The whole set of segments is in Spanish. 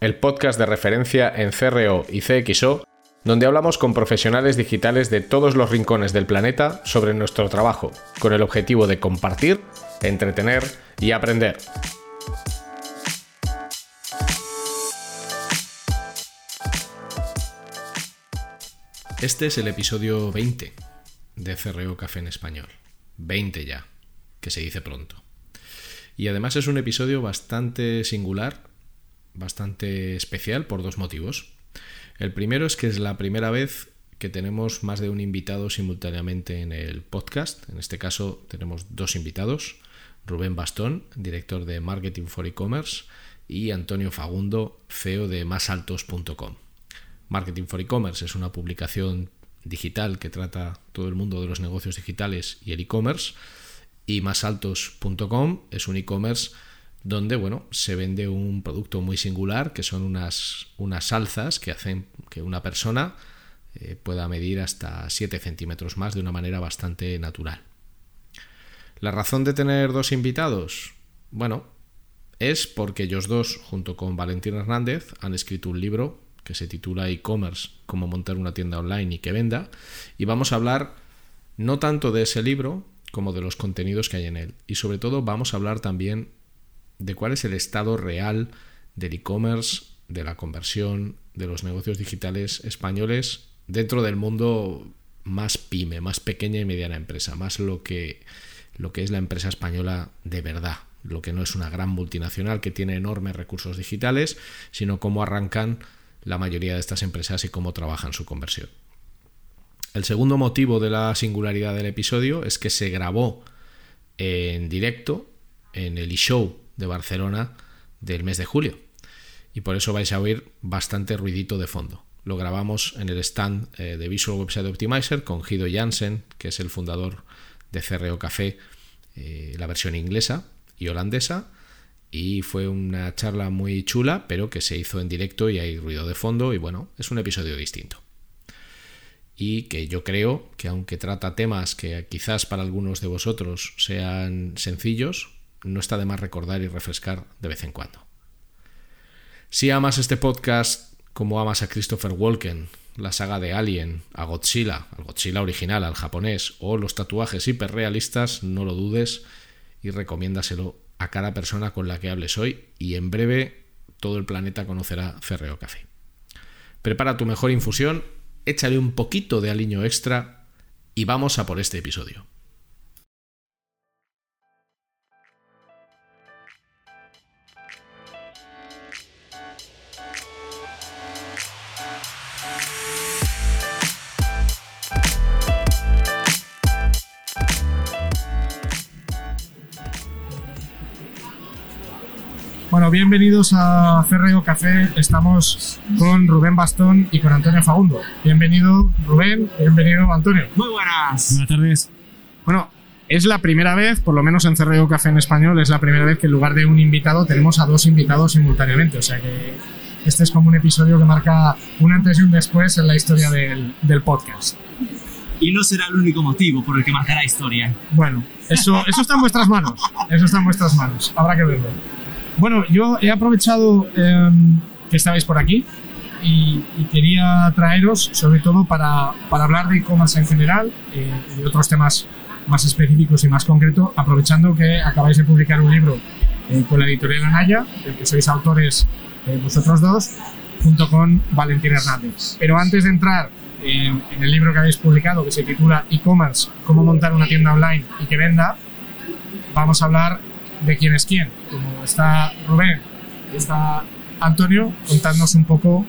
el podcast de referencia en CRO y CXO, donde hablamos con profesionales digitales de todos los rincones del planeta sobre nuestro trabajo, con el objetivo de compartir, entretener y aprender. Este es el episodio 20 de CRO Café en Español. 20 ya, que se dice pronto. Y además es un episodio bastante singular bastante especial por dos motivos. El primero es que es la primera vez que tenemos más de un invitado simultáneamente en el podcast. En este caso tenemos dos invitados. Rubén Bastón, director de Marketing for E-Commerce, y Antonio Fagundo, CEO de másaltos.com. Marketing for E-Commerce es una publicación digital que trata todo el mundo de los negocios digitales y el e-commerce. Y másaltos.com es un e-commerce donde bueno, se vende un producto muy singular que son unas, unas salzas que hacen que una persona eh, pueda medir hasta 7 centímetros más de una manera bastante natural. La razón de tener dos invitados, bueno, es porque ellos dos, junto con Valentín Hernández, han escrito un libro que se titula e-commerce, cómo montar una tienda online y que venda, y vamos a hablar no tanto de ese libro como de los contenidos que hay en él, y sobre todo vamos a hablar también de cuál es el estado real del e-commerce, de la conversión, de los negocios digitales españoles dentro del mundo más pyme, más pequeña y mediana empresa, más lo que, lo que es la empresa española de verdad, lo que no es una gran multinacional que tiene enormes recursos digitales, sino cómo arrancan la mayoría de estas empresas y cómo trabajan su conversión. El segundo motivo de la singularidad del episodio es que se grabó en directo en el e-show de Barcelona del mes de julio. Y por eso vais a oír bastante ruidito de fondo. Lo grabamos en el stand eh, de Visual Website Optimizer con Guido Jansen, que es el fundador de CRO Café, eh, la versión inglesa y holandesa. Y fue una charla muy chula, pero que se hizo en directo y hay ruido de fondo. Y bueno, es un episodio distinto. Y que yo creo que aunque trata temas que quizás para algunos de vosotros sean sencillos, no está de más recordar y refrescar de vez en cuando. Si amas este podcast como amas a Christopher Walken, la saga de Alien, a Godzilla, al Godzilla original, al japonés, o los tatuajes hiperrealistas, no lo dudes y recomiéndaselo a cada persona con la que hables hoy y en breve todo el planeta conocerá Ferreo Café. Prepara tu mejor infusión, échale un poquito de aliño extra y vamos a por este episodio. Bueno, bienvenidos a Ferreo Café. Estamos con Rubén Bastón y con Antonio Fagundo. Bienvenido Rubén, bienvenido Antonio. Muy buenas. Buenas tardes. Bueno, es la primera vez, por lo menos en Ferreo Café en español, es la primera vez que en lugar de un invitado tenemos a dos invitados simultáneamente. O sea que este es como un episodio que marca un antes y un después en la historia del, del podcast. Y no será el único motivo por el que marcará historia. Bueno, eso, eso está en vuestras manos. Eso está en vuestras manos. Habrá que verlo. Bueno, yo he aprovechado em, que estabais por aquí y, quería traeros, sobre todo para, para hablar de e-commerce en general eh, y otros temas más específicos y más concretos, aprovechando que acabáis de publicar un libro eh, con la editorial Anaya, del que sois autores eh, vosotros dos, junto con Valentín Hernández. Pero antes de entrar en, en el libro que habéis publicado, que se titula E-commerce, cómo montar una tienda online y que venda, vamos a hablar de quién es quién. Como está Rubén está Antonio, contadnos un poco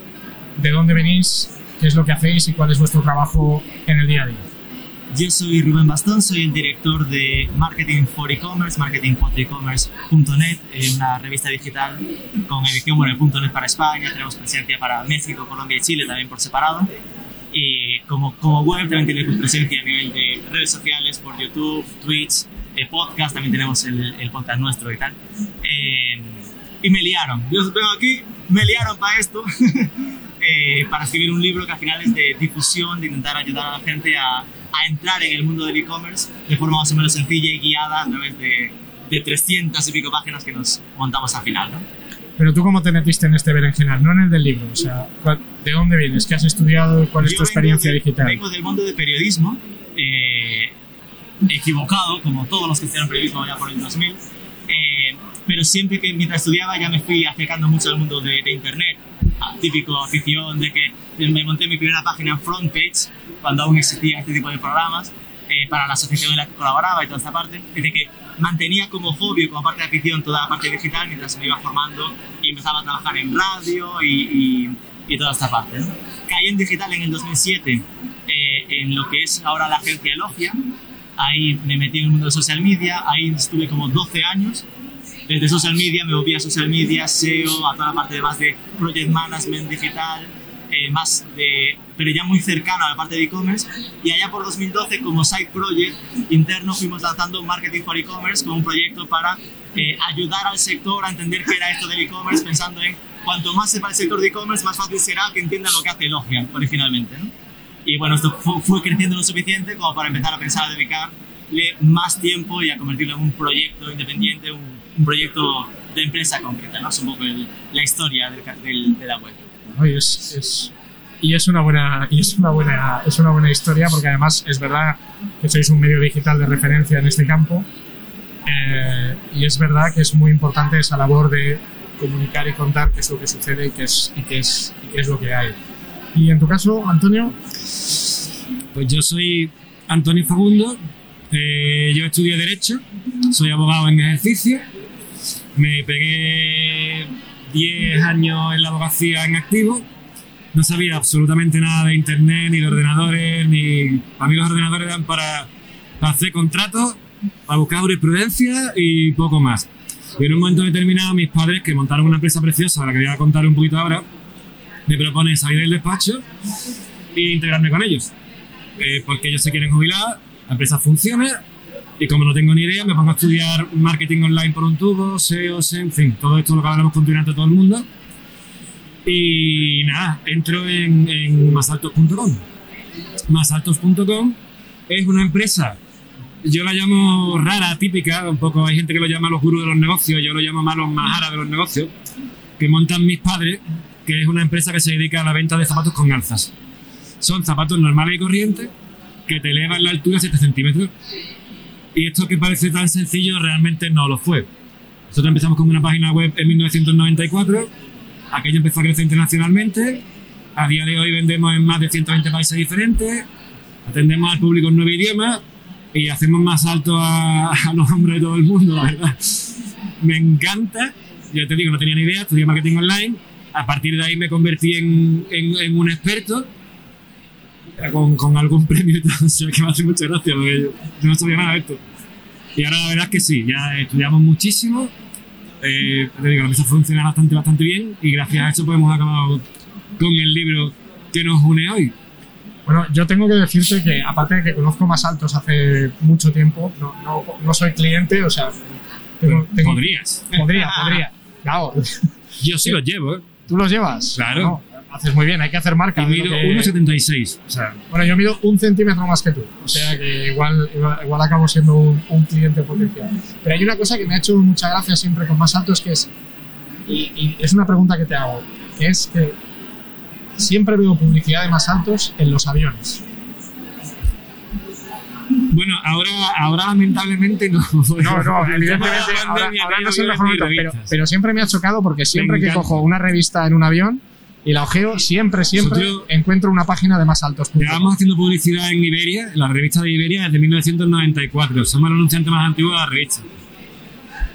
de dónde venís, qué es lo que hacéis y cuál es vuestro trabajo en el día a día. Yo soy Rubén Bastón, soy el director de Marketing for E-Commerce, marketing4ecommerce.net, una revista digital con edición por el .net para España, tenemos presencia para México, Colombia y Chile también por separado. Y como, como web también tenemos presencia a nivel de redes sociales, por YouTube, Twitch, eh, podcast, también tenemos el, el, podcast nuestro y tal. Eh, y me liaron, yo vengo aquí, me liaron para esto, eh, para escribir un libro que al final es de difusión, de intentar ayudar a la gente a, a entrar en el mundo del e-commerce de forma más o menos sencilla y guiada a través de, de 300 y pico páginas que nos montamos al final. ¿no? Pero tú cómo te metiste en este berenjenal, no en el del libro, o sea, ¿de dónde vienes? ¿Qué has estudiado? ¿Cuál es Yo tu experiencia de- digital? Vengo del mundo de periodismo, eh, equivocado, como todos los que estudiaron periodismo ya por el 2000, eh, pero siempre que mientras estudiaba ya me fui acercando mucho al mundo de, de Internet, a típico afición de que me monté mi primera página en Frontpage, cuando aún existían este tipo de programas, eh, para la asociación en la que colaboraba y toda esta parte, es decir, que mantenía como hobby, como parte de afición, toda la parte digital mientras me iba formando y empezaba a trabajar en radio y, y- y toda esta parte. ¿no? Caí en digital en el 2007 eh, en lo que es ahora la agencia Elogia. Ahí me metí en el mundo de social media, ahí estuve como 12 años. Desde social media me moví a social media, SEO, a toda la parte de más de project management digital, eh, más de, pero ya muy cercano a la parte de e-commerce. Y allá por 2012, como side project interno, fuimos lanzando Marketing for E-commerce como un proyecto para eh, ayudar al sector a entender qué era esto del e-commerce, pensando en cuanto más sepa el sector de e-commerce, más fácil será que entiendan lo que hace Elogia originalmente. ¿no? Y bueno, esto fu- fue creciendo lo suficiente como para empezar a pensar a dedicarle más tiempo y a convertirlo en un proyecto independiente, un, un proyecto de empresa concreta. ¿no? Es un poco el- la historia del del- de la web. ¿no? Y es, es- y es una buena y es una buena es una buena historia porque además es verdad que sois un medio digital de referencia en este campo eh, y es verdad que es muy importante esa labor de comunicar y contar qué es lo que sucede y qué es y qué es, y qué es lo que hay y en tu caso Antonio. Pues yo soy Antonio Fagundo, eh, yo estudié Derecho, soy abogado en ejercicio, me pegué 10 años en la abogacía en activo, no sabía absolutamente nada de internet, ni de ordenadores, ni a mí los ordenadores eran para, para hacer contratos, para buscar jurisprudencia y poco más. Y en un momento determinado mis padres, que montaron una empresa preciosa, la que voy a contar un poquito ahora, me proponen salir del despacho e integrarme con ellos eh, porque ellos se quieren jubilar, la empresa funciona y como no tengo ni idea me pongo a estudiar marketing online por un tubo, SEO, en fin, todo esto lo que hablamos continuamente todo el mundo. Y nada, entro en, en masaltos.com masaltos.com es una empresa yo la llamo rara, típica, un poco hay gente que lo llama los gurús de los negocios, yo lo llamo más los maharas de los negocios, que montan mis padres, que es una empresa que se dedica a la venta de zapatos con alzas. Son zapatos normales y corrientes que te elevan la altura 7 centímetros. Y esto que parece tan sencillo realmente no lo fue. Nosotros empezamos con una página web en 1994, aquello empezó a crecer internacionalmente, a día de hoy vendemos en más de 120 países diferentes, atendemos al público en nueve idiomas y hacemos más alto a, los hombres de todo el mundo, la verdad. Me encanta, ya te digo, no tenía ni idea, estudié marketing online, a partir de ahí me convertí en, en- en un experto con, con algún premio y todo, o sea que me hace mucha gracia porque yo, yo no sabía nada de esto. Y ahora la verdad es que sí, ya estudiamos muchísimo, eh, te digo, la mesa funciona bastante, bastante bien y gracias a eso pues hemos acabado con el libro que nos une hoy. Bueno, yo tengo que decirte que, aparte de que conozco más altos hace mucho tiempo, no, no, no soy cliente, o sea, tengo, tengo- Podrías. podría, podría. Claro, Yo sí los llevo, ¿eh? ¿Tú los llevas? Claro. No, haces muy bien, hay que hacer marca. Y de lo mido que- 1,76. O sea, Bueno, yo mido un centímetro más que tú, o sea que igual, igual, igual acabo siendo un, un cliente potencial. Pero hay una cosa que me ha hecho mucha gracia siempre con más altos, que es, y, y es una pregunta que te hago, que es que siempre veo publicidad de más altos en los aviones. Bueno, ahora, ahora lamentablemente no. No, no, evidentemente ahora, ahora no ni momento, pero, pero siempre me ha chocado porque siempre que cojo una revista en un avión y la ojeo, siempre, siempre Nosotros- encuentro una página de más altos. Llevamos haciendo publicidad en Iberia, en la revista de Iberia, desde 1994. Somos el anunciante más antiguo de la revista.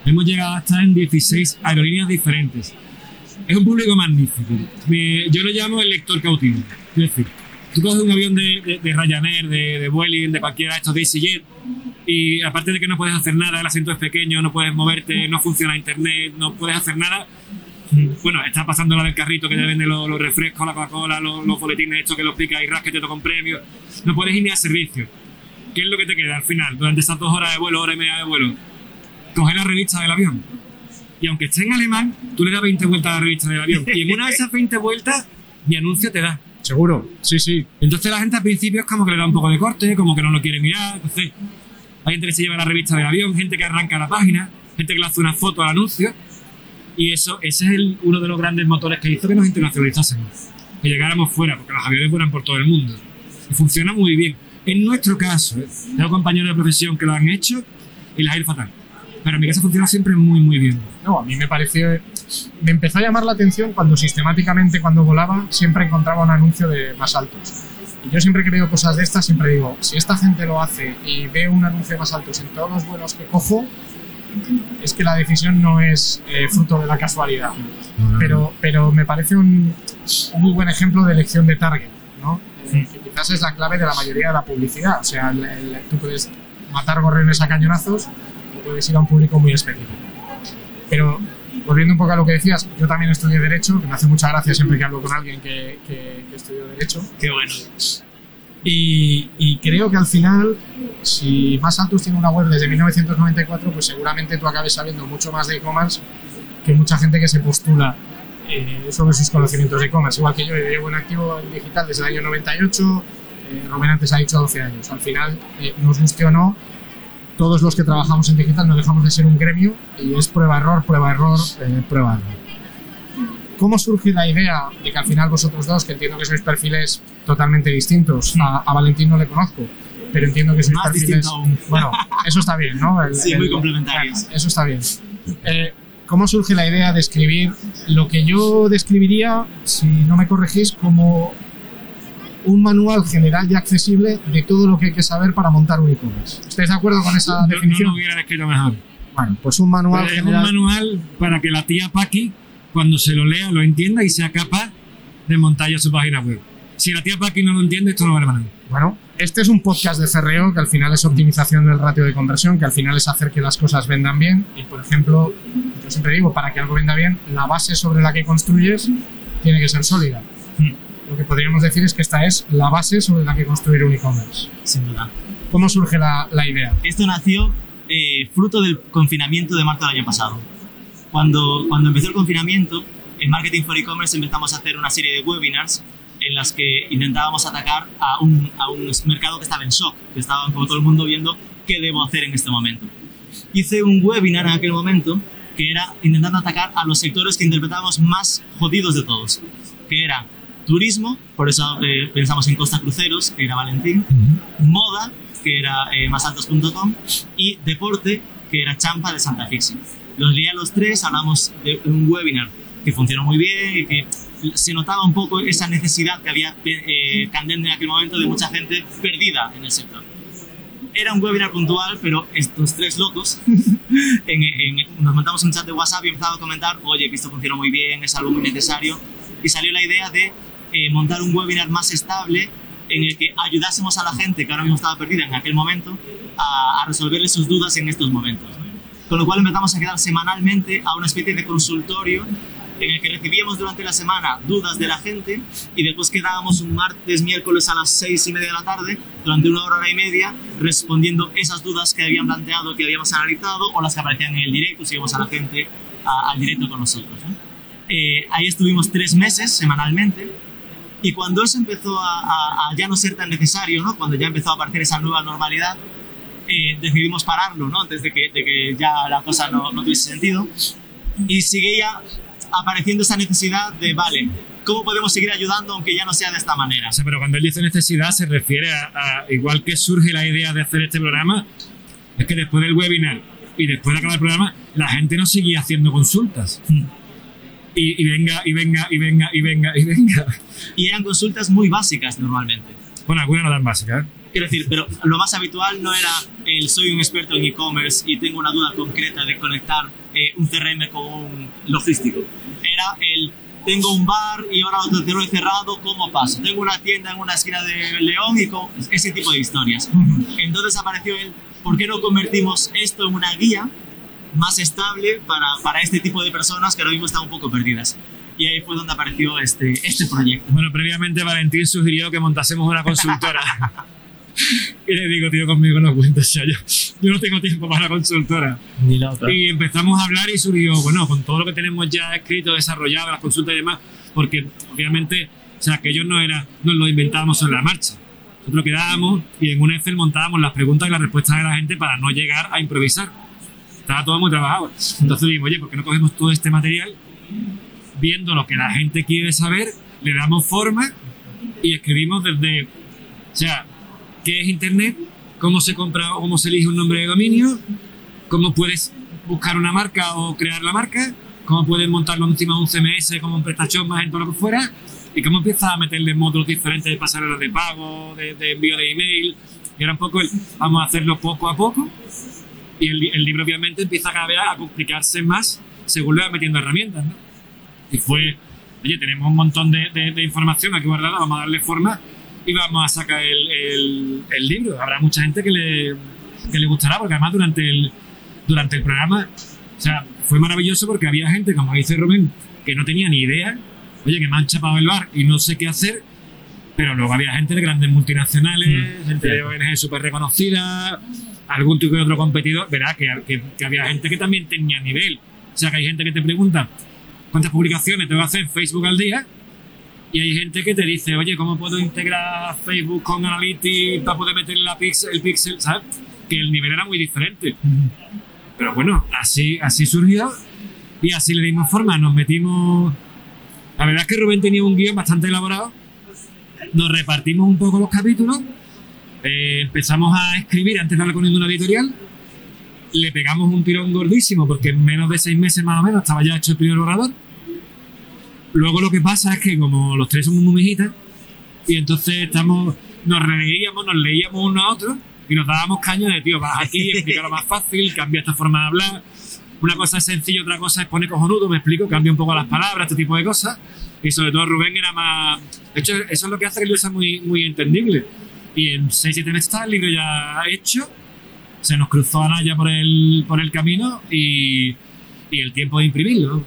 Hemos llegado a estar en 16 aerolíneas diferentes. Es un público magnífico. Yo lo llamo el lector cautivo. Es decir, tú coges un avión de, Ryanair, de, de Vueling, de cualquiera de estos de EasyJet, y aparte de que no puedes hacer nada, el asiento es pequeño, no puedes moverte, no funciona internet, no puedes hacer nada. Bueno, está pasando la del carrito que te vende los, refrescos, la Coca-Cola, los, los boletines estos que los pica y rasca y te toca un premio. No puedes ir ni a servicio. ¿Qué es lo que te queda al final, durante esas dos horas de vuelo, hora y media de vuelo? Coger la revista del avión. Y aunque esté en alemán, tú le das 20 vueltas a la revista del avión. Y en una de esas 20 vueltas, mi anuncio te da. Seguro, sí, sí. Entonces la gente al principio es como que le da un poco de corte, como que no lo quiere mirar. Entonces hay gente que se lleva la revista del avión, gente que arranca la página, gente que le hace una foto al anuncio. Y eso, ese es el- uno de los grandes motores que hizo que nos internacionalizásemos. Que llegáramos fuera, porque los aviones vuelan por todo el mundo. Y funciona muy bien. En nuestro caso, ¿eh? tengo compañeros de profesión que lo han hecho y les ha ido fatal. Pero en mi casa funciona siempre muy, muy bien. No, a mí me pareció. Me empezó a llamar la atención cuando sistemáticamente, cuando volaba, siempre encontraba un anuncio de más altos. Y yo siempre que veo cosas de estas, siempre digo: si esta gente lo hace y veo un anuncio de más altos en todos los vuelos que cojo, es que la decisión no es eh, fruto de la casualidad. Pero, pero me parece un, un muy buen ejemplo de elección de target, ¿no? Eh, que quizás es la clave de la mayoría de la publicidad. O sea, el- el- tú puedes matar gorriones a cañonazos o puedes ir a un público muy específico. Pero volviendo un poco a lo que decías, yo también estudié Derecho, que me hace mucha gracia siempre que hablo con alguien que, que, que estudió Derecho. Qué bueno. Y, y creo que al final, si Más Altus tiene una web desde 1994, pues seguramente tú acabes sabiendo mucho más de e-commerce que mucha gente que se postula eh, sobre sus conocimientos de e-commerce. Igual que yo, yo llevo en activo en digital desde el año 98, eh, Rubén antes ha dicho 12 años. Al final, eh, nos guste o no, todos los que trabajamos en digital no dejamos de ser un gremio y es prueba-error, prueba-error, eh, prueba-error. ¿Cómo surge la idea de que al final vosotros dos, que entiendo que sois perfiles totalmente distintos, a, a Valentín no le conozco, pero entiendo que sois Más perfiles... Bueno, eso está bien, ¿no? El- Sí, el- muy complementarios. bueno, Eso está bien. Eh, ¿Cómo surge la idea de escribir lo que yo describiría, si no me corregís, como un manual general y accesible de todo lo que hay que saber para montar un e-commerce? ¿Estáis de acuerdo con esa Yo no definición? lo hubiera descrito mejor. Bueno, pues un manual Pero es un general. manual para que la tía Paqui, cuando se lo lea, lo entienda y sea capaz de montar ya su página web. Si la tía Paqui no lo entiende, esto no vale para nada. Bueno, este es un podcast de CRO que al final es optimización del ratio de conversión, que al final es hacer que las cosas vendan bien. Y por ejemplo, yo siempre digo, para que algo venda bien, la base sobre la que construyes tiene que ser sólida. Lo que podríamos decir es que esta es la base sobre la que construir un e-commerce. Sin duda. ¿Cómo surge la, la idea? Esto nació eh, fruto del confinamiento de marzo del año pasado. Cuando, cuando empezó el confinamiento, en Marketing for E-Commerce empezamos a hacer una serie de webinars en las que intentábamos atacar a un, a un mercado que estaba en shock, que estaban como todo el mundo viendo qué debo hacer en este momento. Hice un webinar en aquel momento que era intentando atacar a los sectores que interpretábamos más jodidos de todos, que era turismo, por eso eh, pensamos en Costa Cruceros, que era Valentín, moda, que era eh, masaltos.com, y deporte, que era Champa de Santa Fixi. Los leí a los tres, hablamos de un webinar que funcionó muy bien y que se notaba un poco esa necesidad que había eh, candente en aquel momento de mucha gente perdida en el sector. Era un webinar puntual, pero estos tres locos en- en- nos montamos un chat de WhatsApp y empezamos a comentar, oye, que esto funcionó muy bien, es algo muy necesario, y salió la idea de eh, montar un webinar más estable en el que ayudásemos a la gente que ahora mismo estaba perdida en aquel momento a, a resolverle sus dudas en estos momentos. Con lo cual empezamos a quedar semanalmente a una especie de consultorio en el que recibíamos durante la semana dudas de la gente y después quedábamos un martes, miércoles a las seis y media de la tarde durante una hora, hora y media respondiendo esas dudas que habían planteado, que habíamos analizado o las que aparecían en el directo, si íbamos a la gente a- al directo con nosotros. ¿no? Eh, ahí estuvimos tres meses semanalmente y cuando eso empezó a, a- a ya no ser tan necesario, ¿no? cuando ya empezó a aparecer esa nueva normalidad, eh, decidimos pararlo ¿no? antes de que, de que ya la cosa no, no tuviese sentido y seguía apareciendo esa necesidad de, vale, ¿cómo podemos seguir ayudando aunque ya no sea de esta manera? O sea, pero cuando él dice necesidad se refiere a, a- igual que surge la idea de hacer este programa, es que después del webinar y después de acabar el programa, la gente no seguía haciendo consultas. Y, y venga, y venga, y venga, y venga, y venga. Y eran consultas muy básicas normalmente. Bueno, algunas no tan básicas. ¿eh? Quiero decir, pero lo más habitual no era el soy un experto en e-commerce y tengo una duda concreta de conectar eh, un CRM con un logístico. Era el tengo un bar y ahora lo tengo cerrado, ¿cómo paso? Tengo una tienda en una esquina de León y con ese tipo de historias. Entonces apareció el, ¿por qué no convertimos esto en una guía más estable para, para este tipo de personas que ahora mismo están un poco perdidas? Y ahí fue donde apareció este, este proyecto. Bueno, previamente Valentín sugirió que montásemos una consultora. y le digo, tío, conmigo no cuentes ya. Yo, yo no tengo tiempo para la consultora. Ni la otra. Y empezamos a hablar y surgió, bueno, con todo lo que tenemos ya escrito, desarrollado, las consultas y demás, porque obviamente, o sea, que ellos no era, nos lo inventábamos sobre la marcha. Nosotros quedábamos y en un Excel montábamos las preguntas y las respuestas de la gente para no llegar a improvisar. Estaba todo muy trabajado. Entonces dijimos, oye, ¿por qué no cogemos todo este material viendo lo que la gente quiere saber, le damos forma y escribimos desde, o sea, qué es Internet, cómo se compra o cómo se elige un nombre de dominio, cómo puedes buscar una marca o crear la marca, cómo puedes montarlo encima de un CMS como un PrestaShop más en todo lo que fuera, y cómo empiezas a meterle módulos diferentes de pasarelas de pago, de, de envío de email, y ahora un poco el, vamos a hacerlo poco a poco, y el, libro obviamente empieza cada vez a complicarse más según le vas metiendo herramientas, ¿no? Y fue, oye, tenemos un montón de, de, de información aquí guardada, vamos a darle forma y vamos a sacar el libro. Habrá mucha gente que le, que le gustará, porque además durante el, durante el programa, o sea, fue maravilloso porque había gente, como dice Rubén, que no tenía ni idea, oye, que me han chapado el bar y no sé qué hacer, pero luego había gente de grandes multinacionales, gente de ONG súper reconocida, algún tipo de otro competidor, verá que, que, que había gente que también tenía nivel. O sea, que hay gente que te pregunta cuántas publicaciones tengo que hacer en Facebook al día y hay gente que te dice, oye, ¿cómo puedo integrar Facebook con Analytics para poder la pixel, el pixel? ¿Sabes? Que el nivel era muy diferente. Pero bueno, así, así surgió y así le dimos forma. Nos metimos. La verdad es que Rubén tenía un guion bastante elaborado. Nos repartimos un poco los capítulos. eh, empezamos a escribir antes de hablar con ninguna editorial. Le pegamos un tirón gordísimo porque en menos de seis meses más o menos estaba ya hecho el primer borrador. Luego lo que pasa es que como los tres somos muy mijitas, y entonces estamos, nos reíamos, nos leíamos uno a otro y nos dábamos caña de, tío, vas aquí, explícalo más fácil, cambia esta forma de hablar. Una cosa es sencillo, otra cosa es pone cojonudo, me explico, cambia un poco las palabras, este tipo de cosas. Y sobre todo Rubén era más... De hecho, eso es lo que hace que libro sea muy, muy entendible. Y en 6-7 meses está el libro ya hecho, se nos cruzó Anaya por el, por el camino y, y el tiempo de imprimirlo.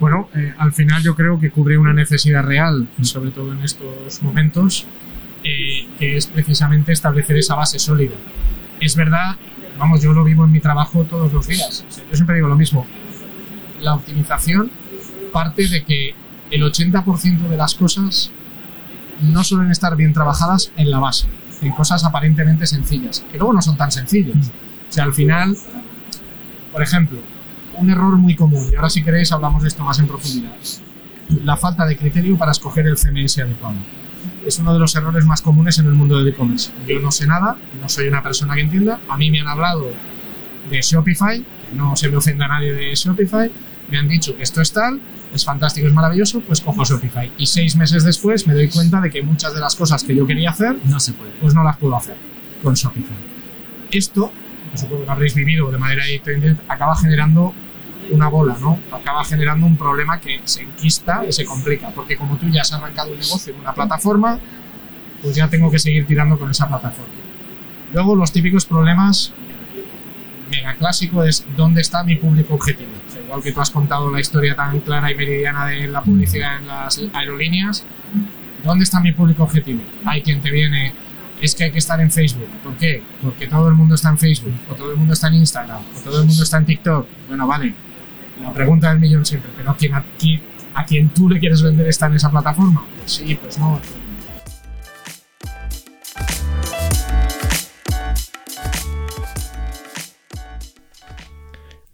Bueno, eh, al final yo creo que cubre una necesidad real, sobre todo en estos momentos, eh, que es precisamente establecer esa base sólida. Es verdad, vamos, yo lo vivo en mi trabajo todos los días. Yo siempre digo lo mismo. La optimización parte de que el 80% de las cosas no suelen estar bien trabajadas en la base, en cosas aparentemente sencillas, que luego no son tan sencillas. O sea, al final, por ejemplo, un error muy común, y ahora si queréis hablamos de esto más en profundidad, la falta de criterio para escoger el CMS adecuado. Es uno de los errores más comunes en el mundo del e-commerce. Yo no sé nada, no soy una persona que entienda, a mí me han hablado de Shopify, que no se me ofenda a nadie de Shopify, me han dicho que esto es tal, es fantástico, es maravilloso, pues cojo Shopify. Y seis meses después me doy cuenta de que muchas de las cosas que yo quería hacer, No se puede. pues no las puedo hacer con Shopify. Esto, que supongo que lo habréis vivido de manera diferente, acaba generando una bola, ¿no? Acaba generando un problema que se enquista y se complica, porque como tú ya has arrancado un negocio en una plataforma, pues ya tengo que seguir tirando con esa plataforma. Luego los típicos problemas mega clásico es dónde está mi público objetivo. Igual que tú has contado la historia tan clara y meridiana de la publicidad en las aerolíneas, ¿dónde está mi público objetivo? Hay quien te viene, es que hay que estar en Facebook. ¿Por qué? Porque todo el mundo está en Facebook, o todo el mundo está en Instagram, o todo el mundo está en TikTok. Bueno, vale, la pregunta del millón siempre, pero ¿a quién, a, quién, a quién tú le quieres vender está en esa plataforma? Pues sí, pues no.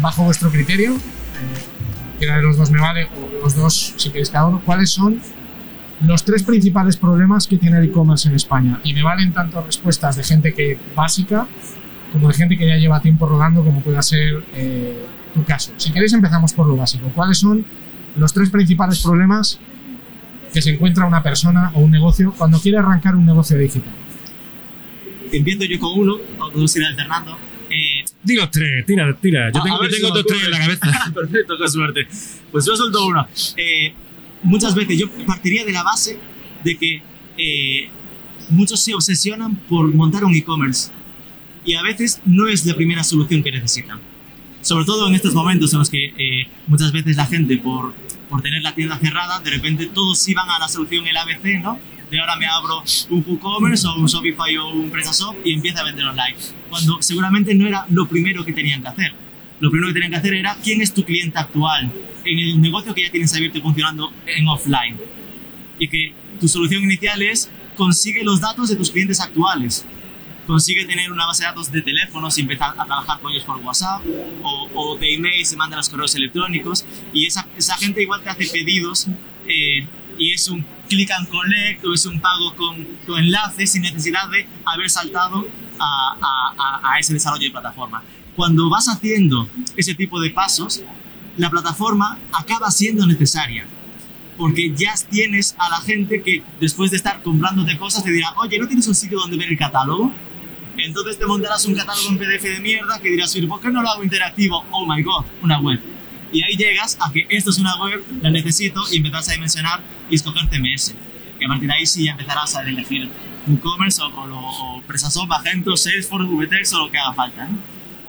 Bajo vuestro criterio, eh, quiera de los dos me vale, o los dos si queréis cada uno, ¿cuáles son los tres principales problemas que tiene el e-commerce en España? Y me valen tanto respuestas de gente que básica como de gente que ya lleva tiempo rodando, como pueda ser eh, tu caso. Si queréis empezamos por lo básico. ¿Cuáles son los tres principales problemas que se encuentra una persona o un negocio cuando quiere arrancar un negocio digital? Empiezo yo con uno, o dos ir alternando. Di los tres, tira, tira. Yo A- tengo, a ver yo si tengo otros tres en la cabeza. Perfecto, qué suerte. Pues yo suelto uno. Eh, muchas veces yo partiría de la base de que eh, muchos se obsesionan por montar un e-commerce y a veces no es la primera solución que necesitan. Sobre todo en estos momentos en los que eh, muchas veces la gente, por, por tener la tienda cerrada, de repente todos iban a la solución el ABC, ¿no? De ahora me abro un WooCommerce o un Shopify o un PrestaShop y empiezo a vender online. Cuando seguramente no era lo primero que tenían que hacer. Lo primero que tenían que hacer era quién es tu cliente actual en el negocio que ya tienes abierto y funcionando en offline. Y que tu solución inicial es consigue los datos de tus clientes actuales consigue tener una base de datos de teléfonos y empezar a trabajar con ellos por WhatsApp o, o de emails y manda los correos electrónicos y esa, esa gente igual te hace pedidos eh, y es un click and collect o es un pago con, con enlaces sin necesidad de haber saltado a, a- a- ese desarrollo de plataforma. Cuando vas haciendo ese tipo de pasos, la plataforma acaba siendo necesaria porque ya tienes a la gente que después de estar comprándote cosas te dirá, oye, ¿no tienes un sitio donde ver el catálogo? Entonces te montarás un catálogo en PDF de mierda que dirás, "Oye, ¿por qué no lo hago interactivo? Oh my god, una web. Y ahí llegas a que esto es una web, la necesito y empezás a dimensionar y escoger CMS. Y a partir de ahí sí ya empezarás a elegir WooCommerce o, o, lo- o PrestaShop, Magento, Salesforce, VTEX o lo que haga falta. ¿no?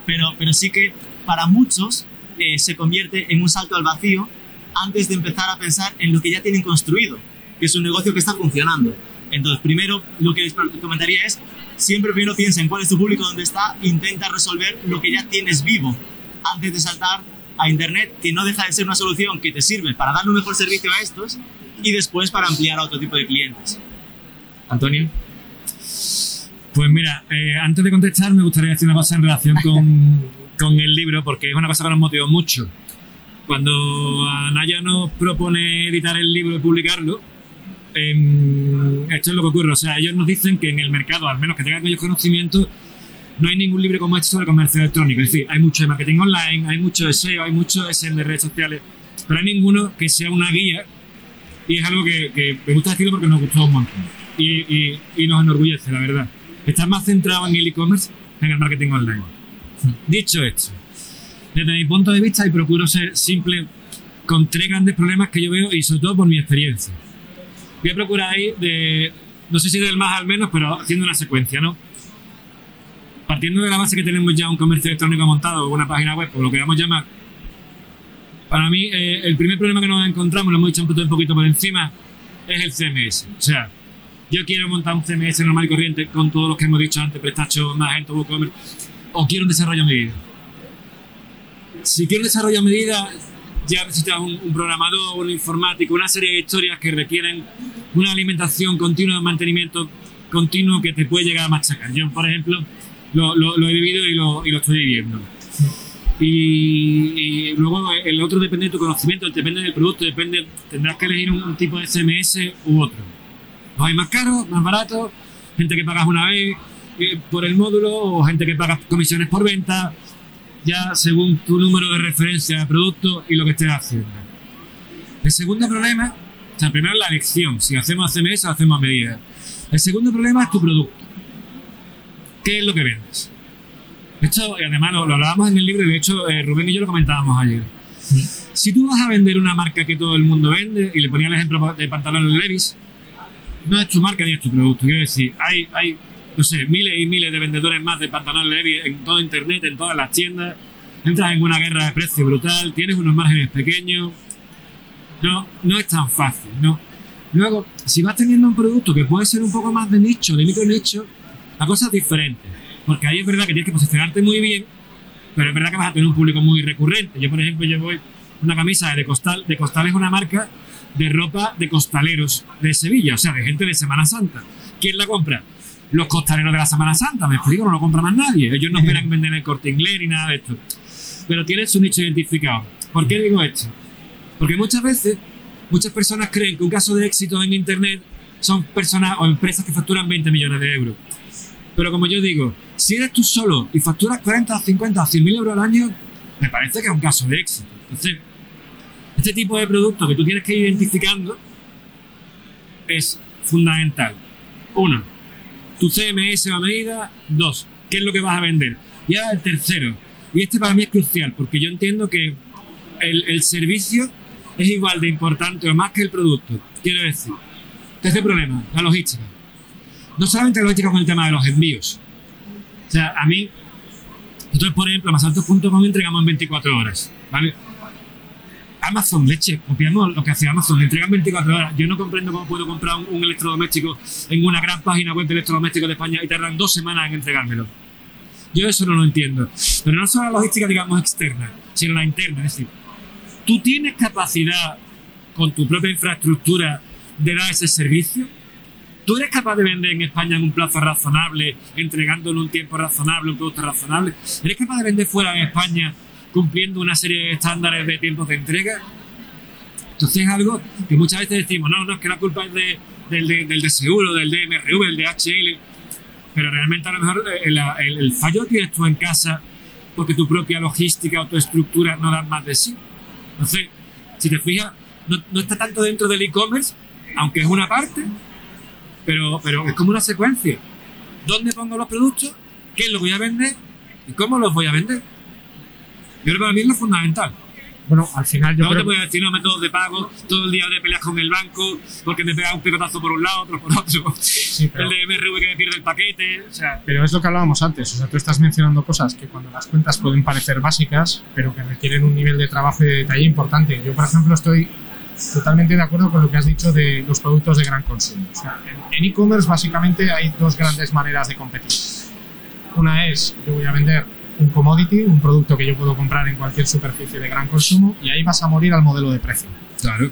Pero, pero sí que para muchos eh, se convierte en un salto al vacío antes de empezar a pensar en lo que ya tienen construido, que es un negocio que está funcionando. Entonces, primero lo que les comentaría es, siempre primero piensa en cuál es tu público, dónde está, intenta resolver lo que ya tienes vivo antes de saltar a Internet, que no deja de ser una solución que te sirve para darle un mejor servicio a estos y después para ampliar a otro tipo de clientes. Antonio. Pues mira, eh, antes de contestar me gustaría decir una cosa en relación con, con el libro, porque es una cosa que nos motivó mucho. Cuando Anaya nos propone editar el libro y publicarlo, em, esto es lo que ocurre. O sea, ellos nos dicen que en el mercado, al menos que tengan ellos conocimiento, no hay ningún libro como este sobre comercio electrónico. Es decir, hay mucho de marketing online, hay mucho de SEO, hay mucho de de redes sociales, pero hay ninguno que sea una guía y es algo que, que me gusta decirlo porque nos gustó un montón y, y- y nos enorgullece, la verdad. Estar más centrado en el e-commerce que en el marketing online. Dicho esto, desde mi punto de vista y procuro ser simple con tres grandes problemas que yo veo y sobre todo por mi experiencia. Voy a procurar ir de, no sé si del más al menos, pero haciendo una secuencia, ¿no? Partiendo de la base que tenemos ya un comercio electrónico montado o una página web, o lo que a llamar, para mí eh, el primer problema que nos encontramos, lo hemos dicho un poquito, un poquito por encima, es el CMS. O sea, yo quiero montar un CMS normal y corriente con todos los que hemos dicho antes, PrestaShop, Magento, WooCommerce, o quiero un desarrollo a medida. Si quiero un desarrollo a medida, ya necesitas un, un programador, un informático, una serie de historias que requieren una alimentación continua, un mantenimiento continuo que te puede llegar a machacar. Yo, por ejemplo, lo, lo- he vivido y lo, y lo estoy viviendo. Y, luego el otro depende de tu conocimiento, depende del producto, depende, tendrás que elegir un, tipo de CMS u otro. Hay más caros, más baratos, gente que pagas una vez eh, por el módulo o gente que pagas comisiones por venta, ya según tu número de referencia de producto y lo que estés haciendo. El segundo problema, o sea, primero la elección, si hacemos CMS o hacemos a medida. El segundo problema es tu producto. ¿Qué es lo que vendes? Esto, y además lo, lo hablábamos en el libro y de hecho eh, Rubén y yo lo comentábamos ayer. Si tú vas a vender una marca que todo el mundo vende, y le ponía el ejemplo de pantalones Levis, no es tu marca ni es tu producto. Quiero decir, hay, hay, no sé, miles y miles de vendedores más de pantalones Levis en todo Internet, en todas las tiendas. Entras en una guerra de precio brutal, tienes unos márgenes pequeños. No, no es tan fácil, ¿no? Luego, si vas teniendo un producto que puede ser un poco más de nicho, de micro nicho, la cosa es diferente. Porque ahí es verdad que tienes que posicionarte muy bien, pero es verdad que vas a tener un público muy recurrente. Yo, por ejemplo, llevo una camisa de Costal. De Costal es una marca de ropa de costaleros de Sevilla, o sea, de gente de Semana Santa. ¿Quién la compra? Los costaleros de la Semana Santa, me explico, no lo compra más nadie. Ellos no esperan vender el corte inglés ni nada de esto. Pero tienen su nicho identificado. ¿Por qué digo esto? Porque muchas veces, muchas personas creen que un caso de éxito en Internet son personas o empresas que facturan 20 millones de euros. Pero como yo digo, si eres tú solo y facturas 40, 50 o 100 mil euros al año, me parece que es un caso de éxito. Entonces, este tipo de producto que tú tienes que ir identificando es fundamental. Uno, tu CMS a medida. Dos, qué es lo que vas a vender. Y ahora el tercero, y este para mí es crucial, porque yo entiendo que el, servicio es igual de importante o más que el producto. Quiero decir, tercer problema, la logística. No solamente la logística con el tema de los envíos. O sea, a mí, nosotros, por ejemplo, masaltos.com entregamos en 24 horas. Amazon, leche, copiamos lo que hace Amazon, entregan 24 horas. Yo no comprendo cómo puedo comprar un, un electrodoméstico en una gran página web de electrodomésticos de España y tardan dos semanas en entregármelo. Yo eso no lo entiendo. Pero no solo la logística, digamos, externa, sino la interna. Es decir, tú tienes capacidad con tu propia infraestructura de dar ese servicio. ¿Tú eres capaz de vender en España en un plazo razonable, entregándolo en un tiempo razonable, un producto razonable? ¿Eres capaz de vender fuera de España cumpliendo una serie de estándares de tiempos de entrega? Entonces es algo que muchas veces decimos, no, no, es que la culpa es de, del, de, del de seguro, del DMRV, del DHL, pero realmente a lo mejor el, el, el fallo que tienes tú en casa porque tu propia logística o tu estructura no dan más de sí. Entonces, si te fijas, no, no está tanto dentro del e-commerce, aunque es una parte, pero, pero es como una secuencia. ¿Dónde pongo los productos? ¿Qué es lo que voy a vender? ¿Y cómo los voy a vender? Yo creo que para mí es lo fundamental. Bueno, al final yo No te voy a decir no métodos de pago, todo el día de peleas con el banco, porque me pega un picotazo por un lado, otro por otro. pero- El de MRV que me pierde el paquete. O sea, Pero es lo que hablábamos antes, o sea, tú estás mencionando cosas que cuando las cuentas pueden parecer básicas, pero que requieren un nivel de trabajo y de detalle importante. Yo, por ejemplo, estoy totalmente de acuerdo con lo que has dicho de los productos de gran consumo. O sea, en- e-commerce básicamente hay dos grandes maneras de competir. Una es, yo voy a vender un commodity, un producto que yo puedo comprar en cualquier superficie de gran consumo, y ahí vas a morir al modelo de precio claro.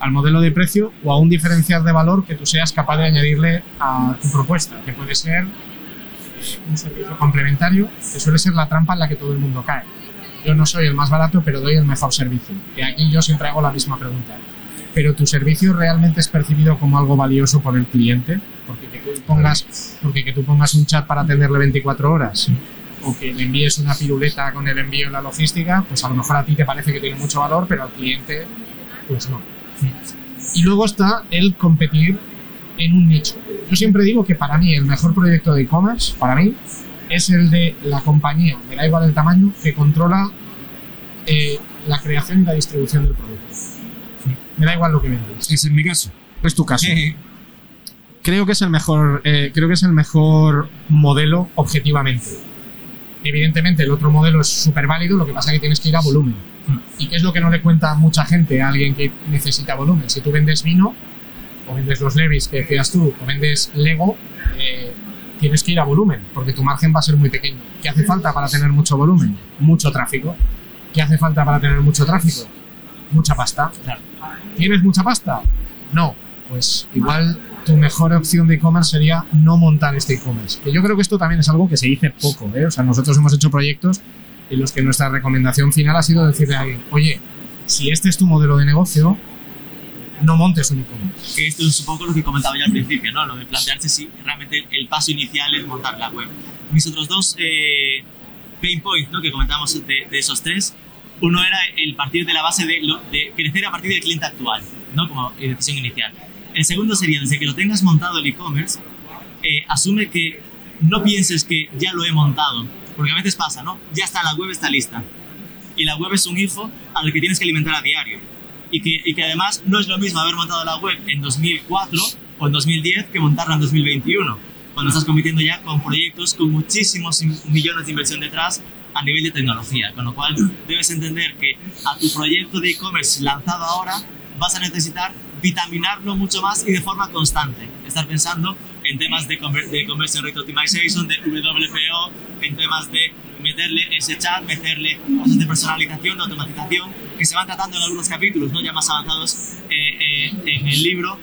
al modelo de precio o a un diferencial de valor que tú seas capaz de añadirle a tu propuesta, que puede ser un servicio complementario, que suele ser la trampa en la que todo el mundo cae. Yo no soy el más barato, pero doy el mejor servicio. Y aquí yo siempre hago la misma pregunta. Pero tu servicio realmente es percibido como algo valioso por el cliente, porque que tú pongas, porque que tú pongas un chat para atenderle 24 horas o que le envíes una piruleta con el envío y la logística, pues a lo mejor a ti te parece que tiene mucho valor, pero al cliente, pues no. Y luego está el competir en un nicho. Yo siempre digo que para mí el mejor proyecto de e-commerce, para mí, es el de la compañía, me da igual el tamaño, que controla eh, la creación y la distribución del producto. Me da igual lo que vendes. Ese es mi caso. Es tu caso. Creo que es el mejor, eh, creo que es el mejor modelo objetivamente. Evidentemente el otro modelo es súper válido, lo que pasa es que tienes que ir a volumen. ¿Y qué es lo que no le cuenta a mucha gente a alguien que necesita volumen? Si tú vendes vino, o vendes los Levis que decías tú, o vendes Lego, eh, tienes que ir a volumen, porque tu margen va a ser muy pequeño. ¿Qué hace falta para tener mucho volumen? Mucho tráfico. ¿Qué hace falta para tener mucho tráfico? Mucha pasta. ¿Tienes mucha pasta? No. Pues igual tu mejor opción de e-commerce sería no montar este e-commerce. Que yo creo que esto también es algo que se dice poco. ¿eh? O sea, nosotros hemos hecho proyectos en los que nuestra recomendación final ha sido decirle a alguien, oye, si este es tu modelo de negocio, no montes un e-commerce. esto es un poco lo que comentaba yo al principio, ¿no? Lo de plantearse si realmente el paso inicial es montar la web. Mis otros dos eh, pain points, ¿no? Que comentábamos de, de esos tres, uno era el partir de la base de, lo- de crecer a partir del cliente actual, ¿no? Como decisión inicial. El segundo sería, desde que lo tengas montado el e-commerce, eh, asume que no pienses que ya lo he montado, porque a veces pasa, ¿no? Ya está, la web está lista. Y la web es un hijo al que tienes que alimentar a diario. Y que, y que además no es lo mismo haber montado la web en 2004 o en 2010 que montarla en 2021, cuando estás compitiendo ya con proyectos con muchísimos im- millones de inversión detrás a nivel de tecnología, con lo cual debes entender que a tu proyecto de e-commerce lanzado ahora vas a necesitar vitaminarlo mucho más y de forma constante. Estar pensando en temas de, conver- de Conversion Rate Optimization, de WPO, en temas de meterle ese chat, meterle cosas de personalización, de automatización, que se van tratando en algunos capítulos, ¿no? ya más avanzados eh, eh, en el libro,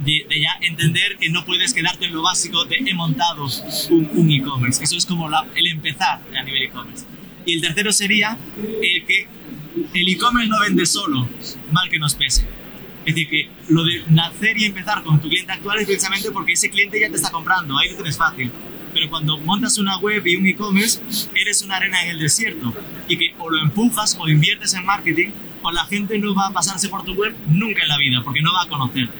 de, de ya entender que no puedes quedarte en lo básico de he montado un, un e-commerce. Eso es como la- el empezar a nivel e-commerce. Y el tercero sería el que el e-commerce no vende solo, mal que nos pese. Es decir, que lo de nacer y empezar con tu cliente actual es precisamente porque ese cliente ya te está comprando, ahí lo tienes fácil. Pero cuando montas una web y un e-commerce, eres una arena en el desierto. Y que o lo empujas o inviertes en marketing, o la gente no va a pasarse por tu web nunca en la vida, porque no va a conocerte.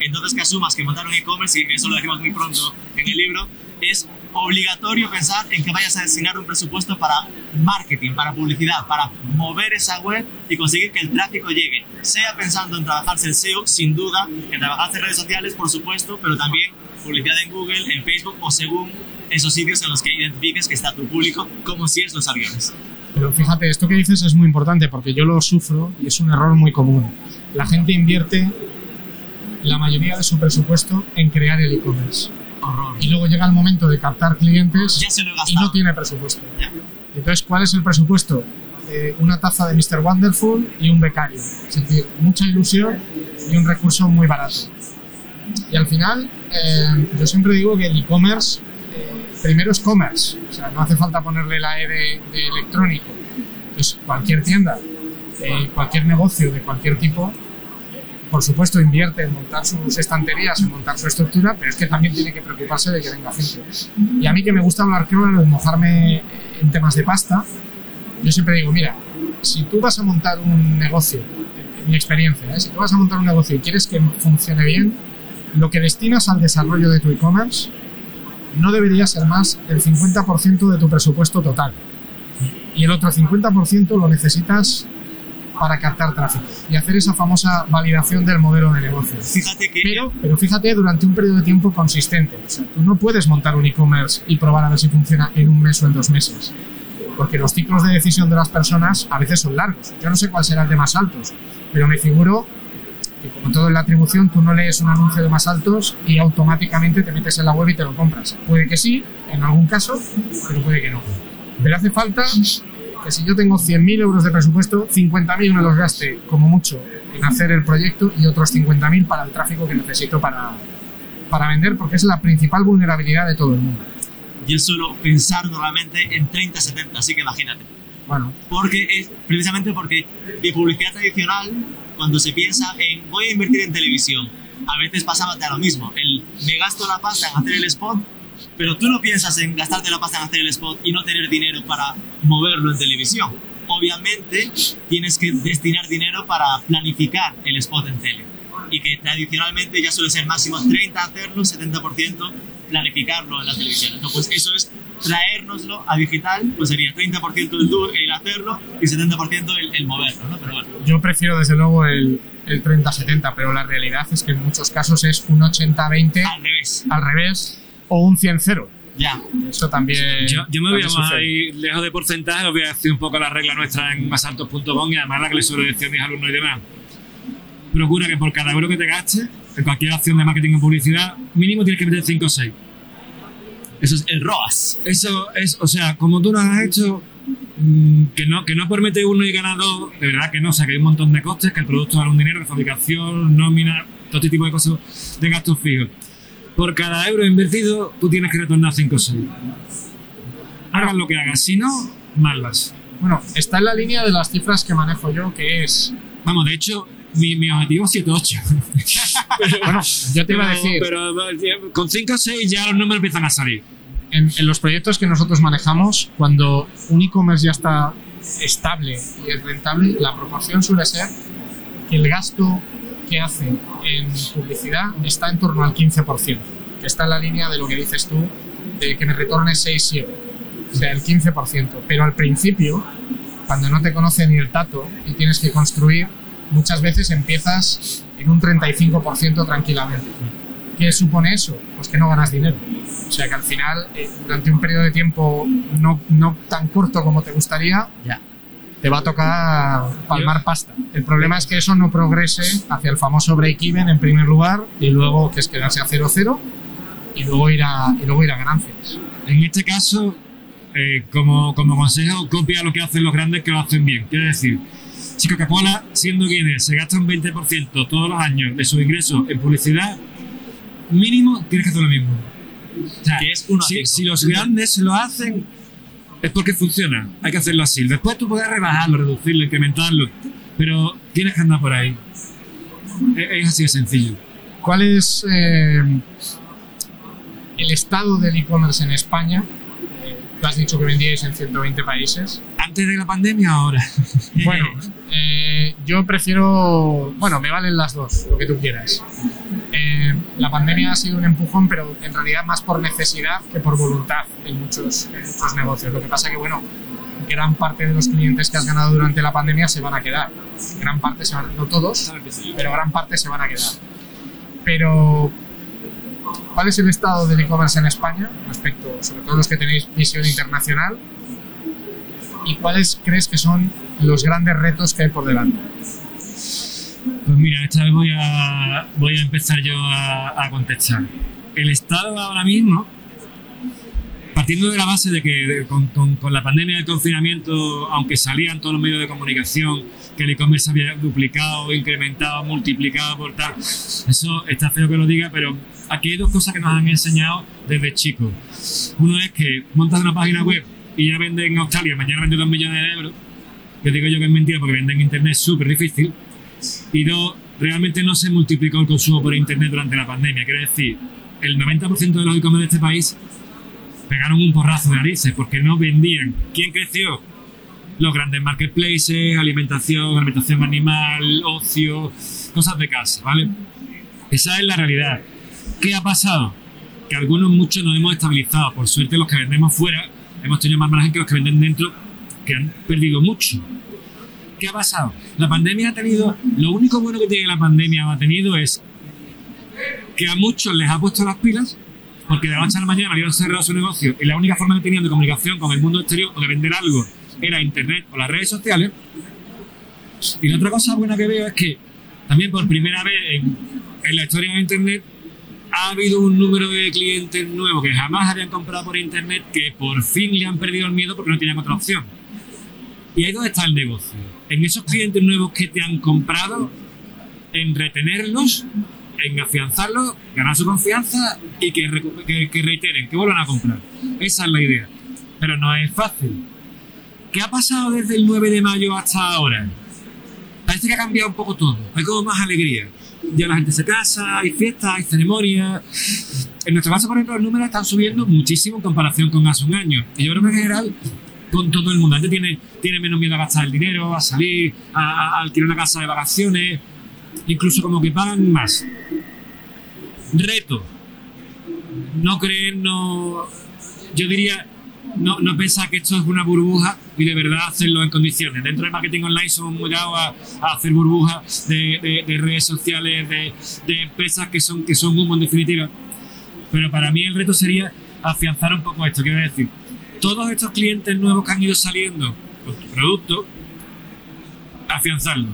Entonces que asumas que montar un e-commerce, y eso lo decimos muy pronto en el libro, es obligatorio pensar en que vayas a destinar un presupuesto para marketing, para publicidad, para mover esa web y conseguir que el tráfico llegue. Sea pensando en trabajarse el SEO, sin duda, en trabajarse redes sociales, por supuesto, pero también publicidad en Google, en Facebook o según esos sitios en los que identifiques que está tu público, como si es los aviones. Pero fíjate, esto que dices es muy importante porque yo lo sufro y es un error muy común. La gente invierte la mayoría de su presupuesto en crear el e-commerce. Horror. Y luego llega el momento de captar clientes Ya se lo y no tiene presupuesto. Ya. Entonces, ¿cuál es el presupuesto? Eh, una taza de Mr. Wonderful y un becario. Es decir, mucha ilusión y un recurso muy barato. Y al final, eh, yo siempre digo que el e-commerce primero es commerce, o sea, no hace falta ponerle la E de, de electrónico. Entonces, cualquier tienda, eh, cualquier negocio de cualquier tipo, por supuesto invierte en montar sus estanterías, en montar su estructura, pero es que también tiene que preocuparse de que venga gente. Y a mí que me gusta hablar claro y mojarme en temas de pasta, yo siempre digo, mira, si tú vas a montar un negocio, en mi experiencia, ¿eh? si tú vas a montar un negocio y quieres que funcione bien, lo que destinas al desarrollo de tu e-commerce no debería ser más del 50% de tu presupuesto total. Y el otro 50% lo necesitas para captar tráfico y hacer esa famosa validación del modelo de negocio. Fíjate que Pero, pero fíjate, durante un periodo de tiempo consistente. O sea, tú no puedes montar un e-commerce y probar a ver si funciona en un mes o en dos meses. Porque los ciclos de decisión de las personas a veces son largos. Yo no sé cuál será el de más altos, pero me figuro que como todo en la atribución, tú no lees un anuncio de más altos y automáticamente te metes en la web y te lo compras. Puede que sí, en algún caso, pero puede que no. Pero hace falta que si yo tengo 100.000 euros de presupuesto, 50.000 me los gaste como mucho en hacer el proyecto y otros 50.000 para el tráfico que necesito para, para vender, porque es la principal vulnerabilidad de todo el mundo. yo suelo pensar normalmente en 30-70, así que imagínate. Bueno, Porque es precisamente porque de publicidad tradicional, cuando se piensa en voy a invertir en televisión, a veces pasaba a lo mismo. El me gasto la pasta en hacer el spot, pero tú no piensas en gastarte la pasta en hacer el spot y no tener dinero para moverlo en televisión. Obviamente tienes que destinar dinero para planificar el spot en tele. Y que tradicionalmente ya suele ser máximo 30 hacerlo, 70% planificarlo en la televisión. Entonces, pues eso es traérnoslo a digital, pues sería 30% el, du- el hacerlo y 70% el, el moverlo, ¿no? Pero bueno, yo prefiero desde luego el, el 30-70, pero la realidad es que en muchos casos es un 80-20 al revés. al revés o un 100-0. Ya. Eso también. Yo, yo me voy a más ahí, lejos de porcentaje, os voy a decir un poco la regla nuestra en masaltos.com y además la que les suelo decir a mis alumnos y demás. Procura que por cada euro que te gastes, en cualquier acción de marketing o publicidad, mínimo tienes que meter 5 o 6. Eso es el ROAS. Eso es, o sea, como tú lo has hecho, mm, que no, que no por meter uno y ganar dos, de verdad que no, o sea, que hay un montón de costes, que el producto vale un dinero, que fabricación, nómina, todo este tipo de cosas de gastos fijos. Por cada euro invertido, tú tienes que retornar 5 o 6. Hagas lo que hagas, si no, mal vas. Bueno, está en la línea de las cifras que manejo yo, que es. Vamos, de hecho, mi, mi objetivo es 7-8. Bueno, yo te iba a decir. Pero, pero con 5 o 6 ya los números empiezan a salir. en, en los proyectos que nosotros manejamos, cuando un e-commerce ya está estable y es rentable, la proporción suele ser que el gasto que hace en publicidad está en torno al 15%, que está en la línea de lo que dices tú, de que me retorne 6-7, o sea, el 15%. Pero al principio, cuando no te conoce ni el tato y tienes que construir, muchas veces empiezas en un 35% tranquilamente. ¿Qué supone eso? Pues que no ganas dinero. O sea que al final, eh, durante un periodo de tiempo no, no tan corto como te gustaría, Ya. te va a tocar palmar pasta. El problema es que eso no progrese hacia el famoso break-even en primer lugar y luego que es quedarse a 0-0 y luego ir a, y luego ir a ganancias. En este caso, eh, como, como consejo, copia lo que hacen los grandes que lo hacen bien. Quiero decir, si Coca-Cola, siendo quien es, se gasta un 20% todos los años de sus ingresos en publicidad, mínimo tienes que hacer lo mismo. O sea, Que es uno a si, los grandes lo hacen, es porque funciona. Hay que hacerlo así. Después tú puedes rebajarlo, reducirlo, incrementarlo, pero tienes que andar por ahí. Es, es así de sencillo. ¿Cuál es eh, el estado del e-commerce en España? Eh, tú has dicho que vendíais en 120 países. Antes de la pandemia, ahora. Bueno, eh, yo prefiero. Bueno, me valen las dos, lo que tú quieras. Eh, la pandemia ha sido un empujón, pero en realidad más por necesidad que por voluntad en muchos, en muchos negocios. Lo que pasa que, bueno, gran parte de los clientes que has ganado durante la pandemia se van a quedar. Gran parte se van no todos, pero gran parte se van a quedar. Pero, ¿cuál es el estado del e-commerce en España respecto, sobre todo los que tenéis visión internacional? ¿Y cuáles crees que son los grandes retos que hay por delante? Pues mira, esta vez voy a, voy a empezar yo a, a contestar. El Estado ahora mismo, partiendo de la base de que con, con- con la pandemia del confinamiento, aunque salían todos los medios de comunicación, que el e-commerce había duplicado, incrementado, multiplicado por tal, eso está feo que lo diga, pero aquí hay dos cosas que nos han enseñado desde chicos. Uno es que montas una página web y ya vende en Australia, mañana vende dos millones de euros. Que digo yo que es mentira porque vender en internet es súper difícil y dos, realmente no se multiplicó el consumo por internet durante la pandemia. Quiero decir, el 90% de los e-commerce de este país pegaron un porrazo de narices porque no vendían. ¿Quién creció? Los grandes marketplaces, alimentación, alimentación animal, ocio, cosas de casa, ¿vale? Esa es la realidad. ¿Qué ha pasado? Que algunos, muchos nos hemos estabilizado. Por suerte, los que vendemos fuera hemos tenido más margen que los que venden dentro, que han perdido mucho. ¿Qué ha pasado? La pandemia ha tenido. Lo único bueno que tiene la pandemia ha tenido es que a muchos les ha puesto las pilas, porque de la noche a la mañana habían cerrado su negocio y la única forma que tenían de comunicación con el mundo exterior o de vender algo era internet o las redes sociales. Y la otra cosa buena que veo es que también por primera vez en, en la historia de internet ha habido un número de clientes nuevos que jamás habían comprado por internet que por fin le han perdido el miedo porque no tenían otra opción. Y ahí donde está el negocio. En esos clientes nuevos que te han comprado, en retenerlos, en afianzarlos, ganar su confianza y que, que, que reiteren, que vuelvan a comprar. Esa es la idea. Pero no es fácil. ¿Qué ha pasado desde el 9 de mayo hasta ahora? Parece que ha cambiado un poco todo. Hay como más alegría. Ya la gente se casa, hay fiestas, hay ceremonias. En nuestro caso, por ejemplo, los números están subiendo muchísimo en comparación con hace un año. Y yo creo que en general, con todo el mundo. La gente tiene, tiene menos miedo a gastar el dinero, a salir, a, a- alquilar una casa de vacaciones. Incluso como que pagan más. Reto. No creer, no. Yo diría, no, no pensar que esto es una burbuja y de verdad hacerlo en condiciones. Dentro del marketing online somos muy dados a, hacer burbujas de, de- de redes sociales, de, de empresas que son, que son humo en definitiva. Pero para mí el reto sería afianzar un poco esto. Quiero decir, todos estos clientes nuevos que han ido saliendo con tu producto, afianzarlo,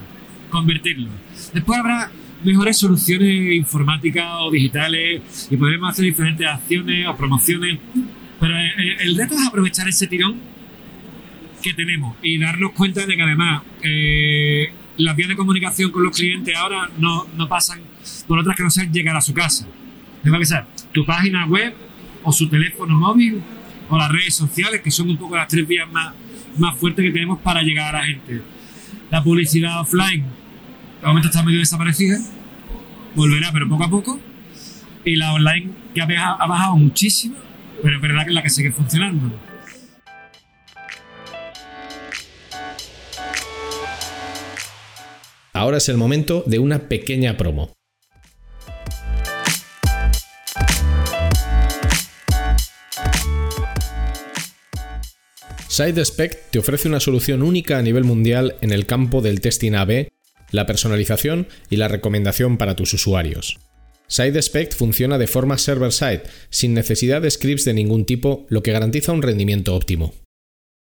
convertirlo. Después habrá mejores soluciones informáticas o digitales y podremos hacer diferentes acciones o promociones. Pero el, el reto es aprovechar ese tirón que tenemos y darnos cuenta de que además eh, las vías de comunicación con los clientes ahora no, no pasan por otras que no sean llegar a su casa. Tengo que ser tu página web o su teléfono móvil o las redes sociales, que son un poco las tres vías más, más fuertes que tenemos para llegar a la gente. La publicidad offline, de momento está medio desaparecida, volverá, pero poco a poco. Y la online, que ha bajado muchísimo, pero es verdad que la que sigue funcionando. Ahora es el momento de una pequeña promo. SideSpec te ofrece una solución única a nivel mundial en el campo del testing AB, la personalización y la recomendación para tus usuarios. SideSpec funciona de forma server-side, sin necesidad de scripts de ningún tipo, lo que garantiza un rendimiento óptimo.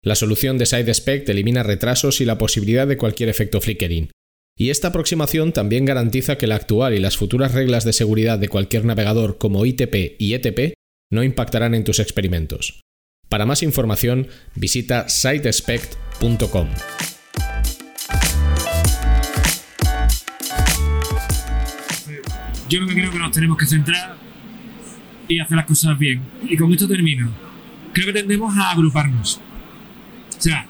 La solución de SideSpect elimina retrasos y la posibilidad de cualquier efecto flickering. Y esta aproximación también garantiza que la actual y las futuras reglas de seguridad de cualquier navegador como ITP y ETP no impactarán en tus experimentos. Para más información, visita sitespect.com. Yo creo que nos tenemos que centrar y hacer las cosas bien. Y con esto termino. Creo que tendemos a agruparnos. O sea,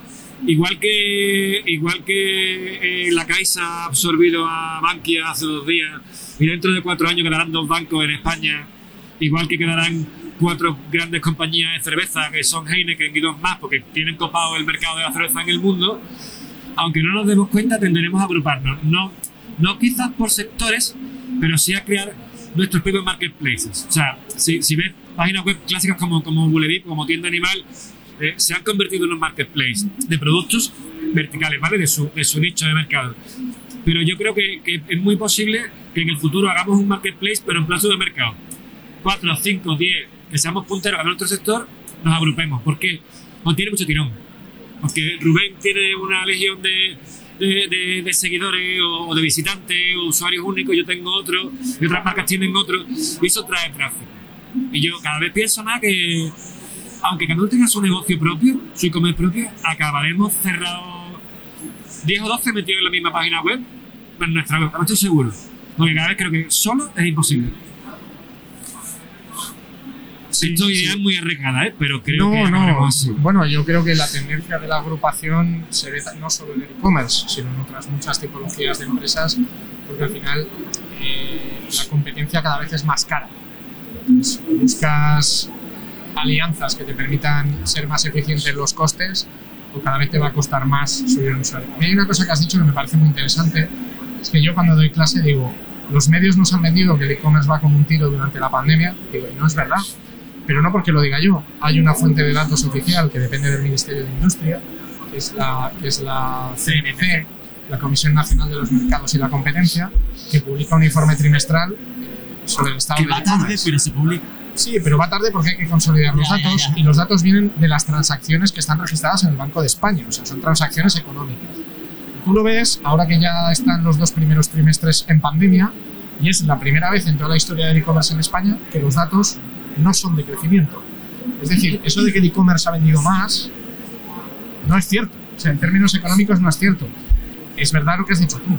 igual que igual que eh, la Caixa ha absorbido a Bankia hace dos días y dentro de cuatro años quedarán dos bancos en España, igual que quedarán cuatro grandes compañías de cerveza que son Heineken y dos más porque tienen copado el mercado de la cerveza en el mundo, aunque no nos demos cuenta tendremos a agruparnos. No, no quizás por sectores, pero sí a crear nuestros propios marketplaces. O sea, si, si ves páginas web clásicas como, como Bulledip, como Tienda Animal, eh, se han convertido en un marketplace de productos verticales, ¿vale? De su, de su nicho de mercado. Pero yo creo que, que, es muy posible que en el futuro hagamos un marketplace, pero en plazo de mercado. 4, 5, 10, que seamos punteros a nuestro sector, nos agrupemos. ¿Por qué? Porque tiene mucho tirón. Porque Rubén tiene una legión de, de, de, seguidores o, de visitantes o usuarios únicos, yo tengo otro, y otras marcas tienen otro, y eso trae tráfico. Y yo cada vez pienso más que, aunque cada uno tenga su negocio propio, su e-commerce propio, acabaremos cerrados 10 o 12 metidos en la misma página web, en nuestra web, no estoy seguro. Porque cada vez creo que solo es imposible. Sí, Esto sí. muy arriesgada, ¿eh? pero creo no, que no. Así. Bueno, yo creo que la tendencia de la agrupación se ve no solo en el e-commerce, sino en otras muchas tipologías de empresas, porque al final eh, la competencia cada vez es más cara. Entonces, buscas alianzas que te permitan ser más eficientes en los costes, o cada vez te va a costar más subir un usuario. A mí hay una cosa que has dicho que me parece muy interesante, es que yo cuando doy clase digo, los medios nos han vendido que el e-commerce va como un tiro durante la pandemia, digo, y no es verdad pero no porque lo diga yo. Hay una fuente de datos oficial que depende del Ministerio de Industria, que es la, que es la CNC, la Comisión Nacional de los Mercados y la Competencia, que publica un informe trimestral sobre el estado que de va tarde, pero se publica. Sí, pero va tarde porque hay que consolidar los Ya, ya, datos ya. y los datos vienen de las transacciones que están registradas en el Banco de España, o sea, son transacciones económicas. Tú lo ves ahora que ya están los dos primeros trimestres en pandemia y es la primera vez en toda la historia del e-commerce en España que los datos no son de crecimiento. Es decir, eso de que el e-commerce ha vendido más no es cierto. O sea, en términos económicos no es cierto. Es verdad lo que has dicho tú,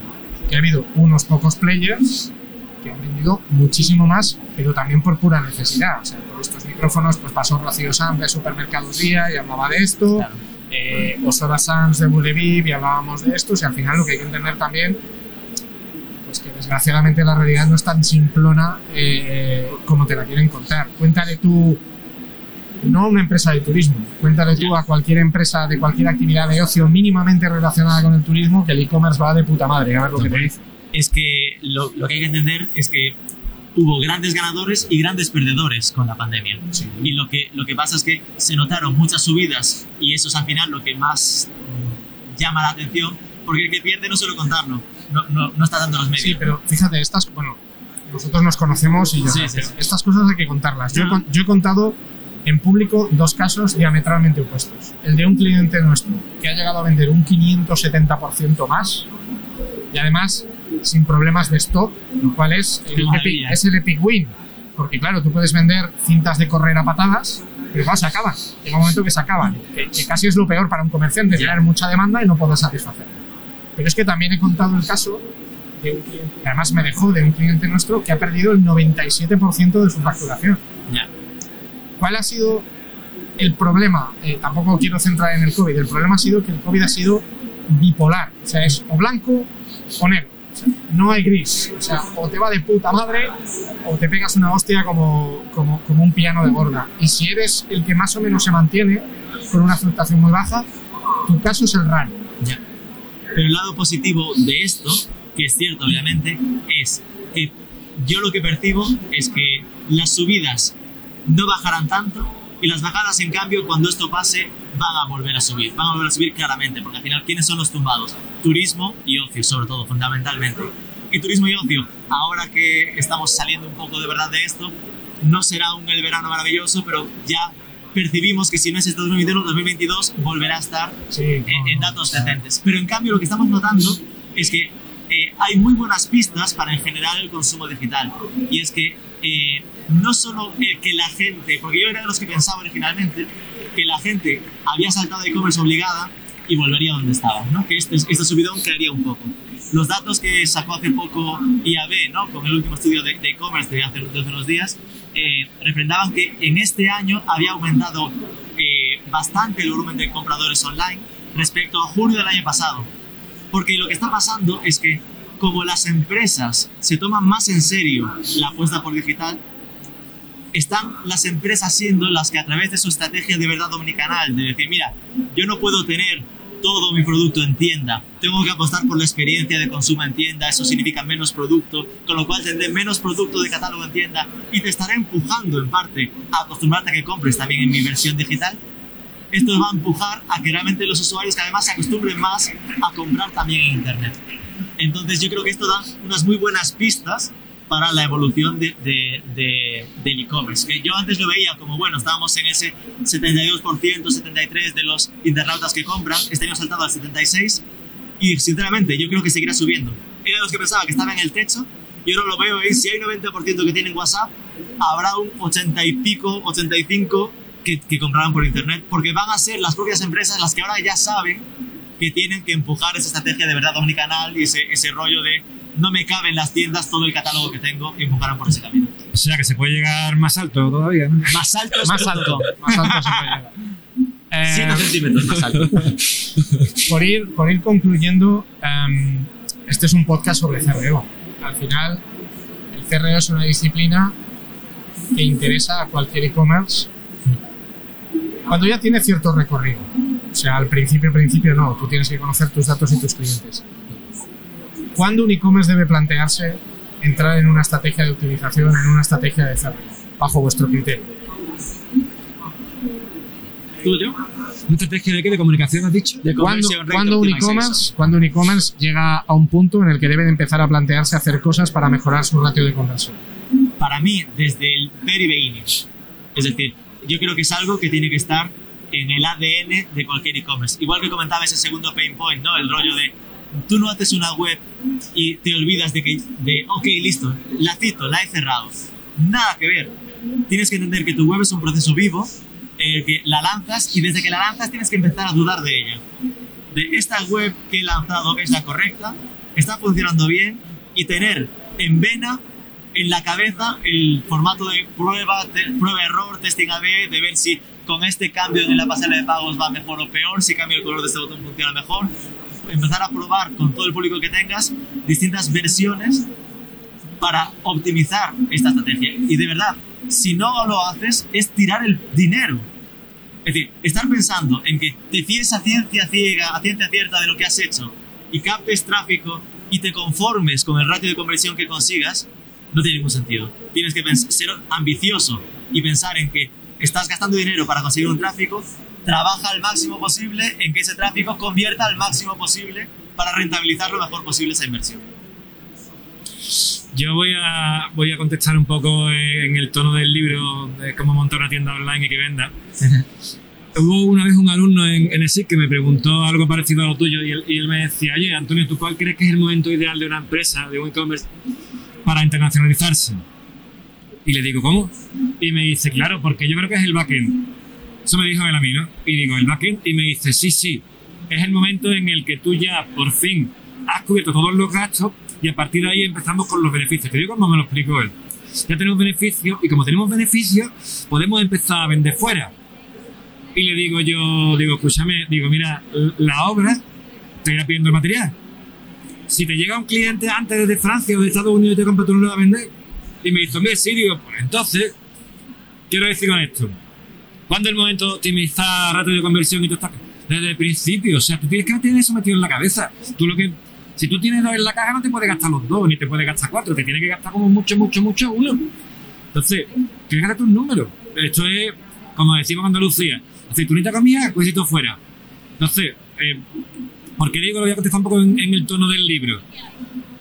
que ha habido unos pocos players que han vendido muchísimo más, pero también por pura necesidad. O sea, por estos micrófonos, pues pasó Rocío Sanz de Supermercados Día y hablaba de esto, Claro. eh, Osora Sanz de Bullevip y hablábamos de esto, y al final lo que hay que entender también pues que desgraciadamente la realidad no es tan simplona eh, como te la quieren contar. Cuéntale tú, no a una empresa de turismo, cuéntale tú a cualquier empresa de cualquier actividad de ocio mínimamente relacionada con el turismo que el e-commerce va de puta madre, a ver lo que te dice. Es que lo, lo que hay que entender es que hubo grandes ganadores y grandes perdedores con la pandemia. Sí. Y lo que, lo que pasa es que se notaron muchas subidas y eso es al final lo que más llama la atención, porque el que pierde no suele contarlo, no, no, no está dando los medios. Sí, pero fíjate, estas, bueno, nosotros nos conocemos y ya Sí, sí, estas cosas hay que contarlas. Yo, he yo contado en público dos casos diametralmente opuestos. El de un cliente nuestro que ha llegado a vender un 570% más y además sin problemas de stock, lo cual es el, epic, es el epic win. Porque claro, tú puedes vender cintas de correr a patadas, pero claro, se acaban. Llega un momento que se acaban, que, que casi es lo peor para un comerciante, tener mucha demanda y no poder satisfacer. Pero es que también he contado el caso de un cliente, que además me dejó de un cliente nuestro que ha perdido el 97% de su facturación. Ya. ¿Cuál ha sido el problema? Eh, tampoco quiero centrar en el COVID. El problema ha sido que el COVID ha sido bipolar. O sea, es o blanco o negro. O sea, no hay gris. O sea, o te va de puta madre o te pegas una hostia como, como, como un piano de borda. Y si eres el que más o menos se mantiene con una fluctuación muy baja, tu caso es el raro. Ya. Pero el lado positivo de esto, que es cierto obviamente, es que yo lo que percibo es que las subidas no bajarán tanto y las bajadas en cambio cuando esto pase van a volver a subir, van a volver a subir claramente, porque al final ¿quiénes son los tumbados? Turismo y ocio sobre todo, fundamentalmente. Y turismo y ocio, ahora que estamos saliendo un poco de verdad de esto, no será un el verano maravilloso, pero ya percibimos que si no es este 2021, 2022 volverá a estar Sí, en, no, en datos decentes. Pero en cambio lo que estamos notando es que eh, hay muy buenas pistas para en general el consumo digital. Y es que eh, no solo el que la gente, porque yo era de los que pensaba originalmente que la gente había saltado de e-commerce obligada y volvería donde estaba, ¿no? que este, este subidón caería un poco. Los datos que sacó hace poco IAB, ¿no? con el último estudio de de e-commerce de, hace, de hace unos días, eh, refrendaban que en este año había aumentado eh, bastante el volumen de compradores online respecto a junio del año pasado. Porque lo que está pasando es que como las empresas se toman más en serio la apuesta por digital, están las empresas siendo las que a través de su estrategia de verdad omnicanal, de decir, mira, yo no puedo tener todo mi producto en tienda, tengo que apostar por la experiencia de consumo en tienda, eso significa menos producto, con lo cual tendré menos producto de catálogo en tienda y te estaré empujando en parte a acostumbrarte a que compres también en mi versión digital. Esto va a empujar a que realmente los usuarios que además se acostumbren más a comprar también en Internet. Entonces yo creo que esto da unas muy buenas pistas para la evolución de, de- de- del e-commerce. Que yo antes lo veía como, bueno, estábamos en ese 72%, 73% de los internautas que compran, este año saltado al 76% y sinceramente yo creo que seguirá subiendo. Era de los que pensaba que estaba en el techo y ahora lo veo en si hay 90% que tienen WhatsApp, habrá un 80 y pico, 85 que, que comprarán por internet porque van a ser las propias empresas las que ahora ya saben que tienen que empujar esa estrategia de verdad omnicanal y ese, ese rollo de no me cabe en las tiendas todo el catálogo que tengo y empujarán por ese camino. O sea que se puede llegar más alto todavía, ¿no? Más alto es Más alto, más alto se puede llegar. Eh, 7 centímetros más alto. por ir, por ir concluyendo, em, este es un podcast sobre CRO. Al final, el CRO es una disciplina que interesa a cualquier e-commerce cuando ya tiene cierto recorrido. O sea, al principio, principio no, tú tienes que conocer tus datos y tus clientes. ¿Cuándo un e-commerce debe plantearse entrar en una estrategia de optimización, en una estrategia de CRO, bajo vuestro criterio? ¿Tú, yo? ¿Una estrategia de qué? ¿De comunicación has dicho? De ¿Cuándo, cuándo un optimization. e-commerce cuándo un e-commerce llega a un punto en el que debe de empezar a plantearse hacer cosas para mejorar su ratio de conversión? para mí desde el very beginning. Es decir, yo creo que es algo que tiene que estar en el ADN de cualquier e-commerce. Igual que comentaba ese segundo pain point, ¿no? El rollo de tú no haces una web y te olvidas de que, de, ok, listo, la cito, la he cerrado. Nada que ver. Tienes que entender que tu web es un proceso vivo, eh, que la lanzas y desde que la lanzas tienes que empezar a dudar de ella. De esta web que he lanzado es la correcta, está funcionando bien y tener en vena en la cabeza el formato de prueba, prueba error, testing A/B, de ver si con este cambio en la pasarela de pagos va mejor o peor, si cambio el color de este botón funciona mejor. Empezar a probar con todo el público que tengas distintas versiones para optimizar esta estrategia. Y de verdad, si no lo haces, es tirar el dinero. Es decir, estar pensando en que te fíes a ciencia ciega, a ciencia cierta de lo que has hecho y captes tráfico y te conformes con el ratio de conversión que consigas, no tiene ningún sentido. Tienes que ser ambicioso y pensar en que estás gastando dinero para conseguir un tráfico, trabaja al máximo posible en que ese tráfico convierta al máximo posible para rentabilizar lo mejor posible esa inversión. Yo voy a, voy a contestar un poco en el tono del libro de cómo montar una tienda online y que venda. Hubo una vez un alumno en, en ESIC que me preguntó algo parecido a lo tuyo y él, y él me decía, oye, Antonio, ¿tú cuál crees que es el momento ideal de una empresa, de un e-commerce, para internacionalizarse? Y le digo, ¿cómo? Y me dice, claro, porque yo creo que es el backend. Eso me dijo él a mí, ¿no? Y digo, ¿el backend? Y me dice, sí, sí, es el momento en el que tú ya por fin has cubierto todos los gastos y a partir de ahí empezamos con los beneficios. Te digo como me lo explicó él. Ya tenemos beneficios y como tenemos beneficios, podemos empezar a vender fuera. Y le digo yo, digo, escúchame, digo, mira, la obra te irá pidiendo el material. Si te llega un cliente antes desde Francia o de Estados Unidos y te compra, tú no lo vas a vender. Y me dice, mira, sí, digo, pues entonces, quiero decir con esto, ¿cuándo es el momento de optimizar ratio de conversión y todo esto? Desde el principio, o sea, tú tienes que tener eso metido en la cabeza. Tú lo que, si tú tienes dos en la caja, no te puedes gastar los dos, ni te puedes gastar cuatro, te tienes que gastar como mucho, mucho, mucho uno. Entonces, tienes que gastar un número. Esto es, como decimos en Andalucía, aceitunita comida, cuisito fuera. Entonces, eh, ¿por qué digo lo voy a contestar un poco en, en el tono del libro?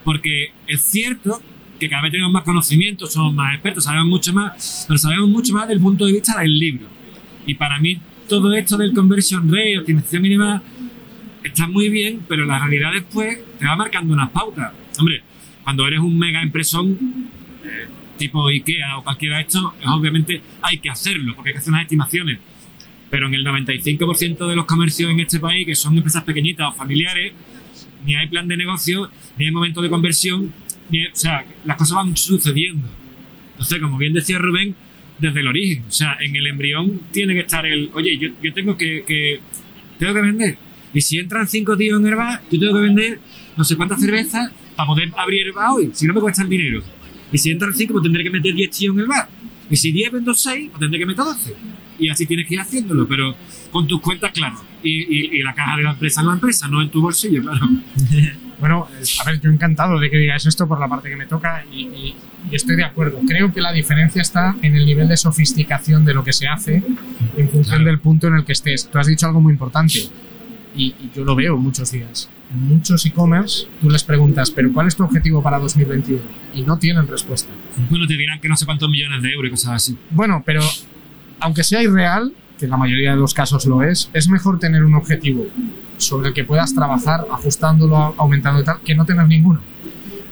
Porque es cierto que cada vez tenemos más conocimientos, somos más expertos, sabemos mucho más, pero sabemos mucho más del punto de vista del libro. Y para mí todo esto del conversion rate, optimización mínima, está muy bien, pero la realidad después te va marcando unas pautas. Hombre, cuando eres un mega impresón, eh, tipo IKEA o cualquiera de estos, obviamente hay que hacerlo, porque hay que hacer unas estimaciones. Pero en el 95% de los comercios en este país, que son empresas pequeñitas o familiares, ni hay plan de negocio, ni hay momento de conversión, ni o sea, las cosas van sucediendo. Entonces, como bien decía Rubén, desde el origen, o sea, en el embrión tiene que estar el, oye, yo, yo tengo que, que, tengo que vender. Y si entran cinco tíos en el bar, yo tengo que vender no sé cuántas cervezas para poder abrir el bar hoy, si no me cuesta el dinero. Y si entran cinco, pues tendré que meter 10 tíos en el bar. Y si 10 vendo 6, pues tendré que meter 12. Y así tienes que ir haciéndolo, pero con tus cuentas, claro. Y, y, y la caja de la empresa en la empresa, no en tu bolsillo, claro. A ver, yo encantado de que digáis esto por la parte que me toca y, y- y estoy de acuerdo. Creo que la diferencia está en el nivel de sofisticación de lo que se hace en función del punto en el que estés. Tú has dicho algo muy importante y, y yo lo veo muchos días. Muchos e-commerce, tú les preguntas, ¿pero cuál es tu objetivo para 2021? Y no tienen respuesta. Bueno, te dirán que no sé cuántos millones de euros y cosas así. Bueno, pero aunque sea irreal, que en la mayoría de los casos lo es, es mejor tener un objetivo sobre el que puedas trabajar, ajustándolo, aumentando y tal, que no tener ninguno.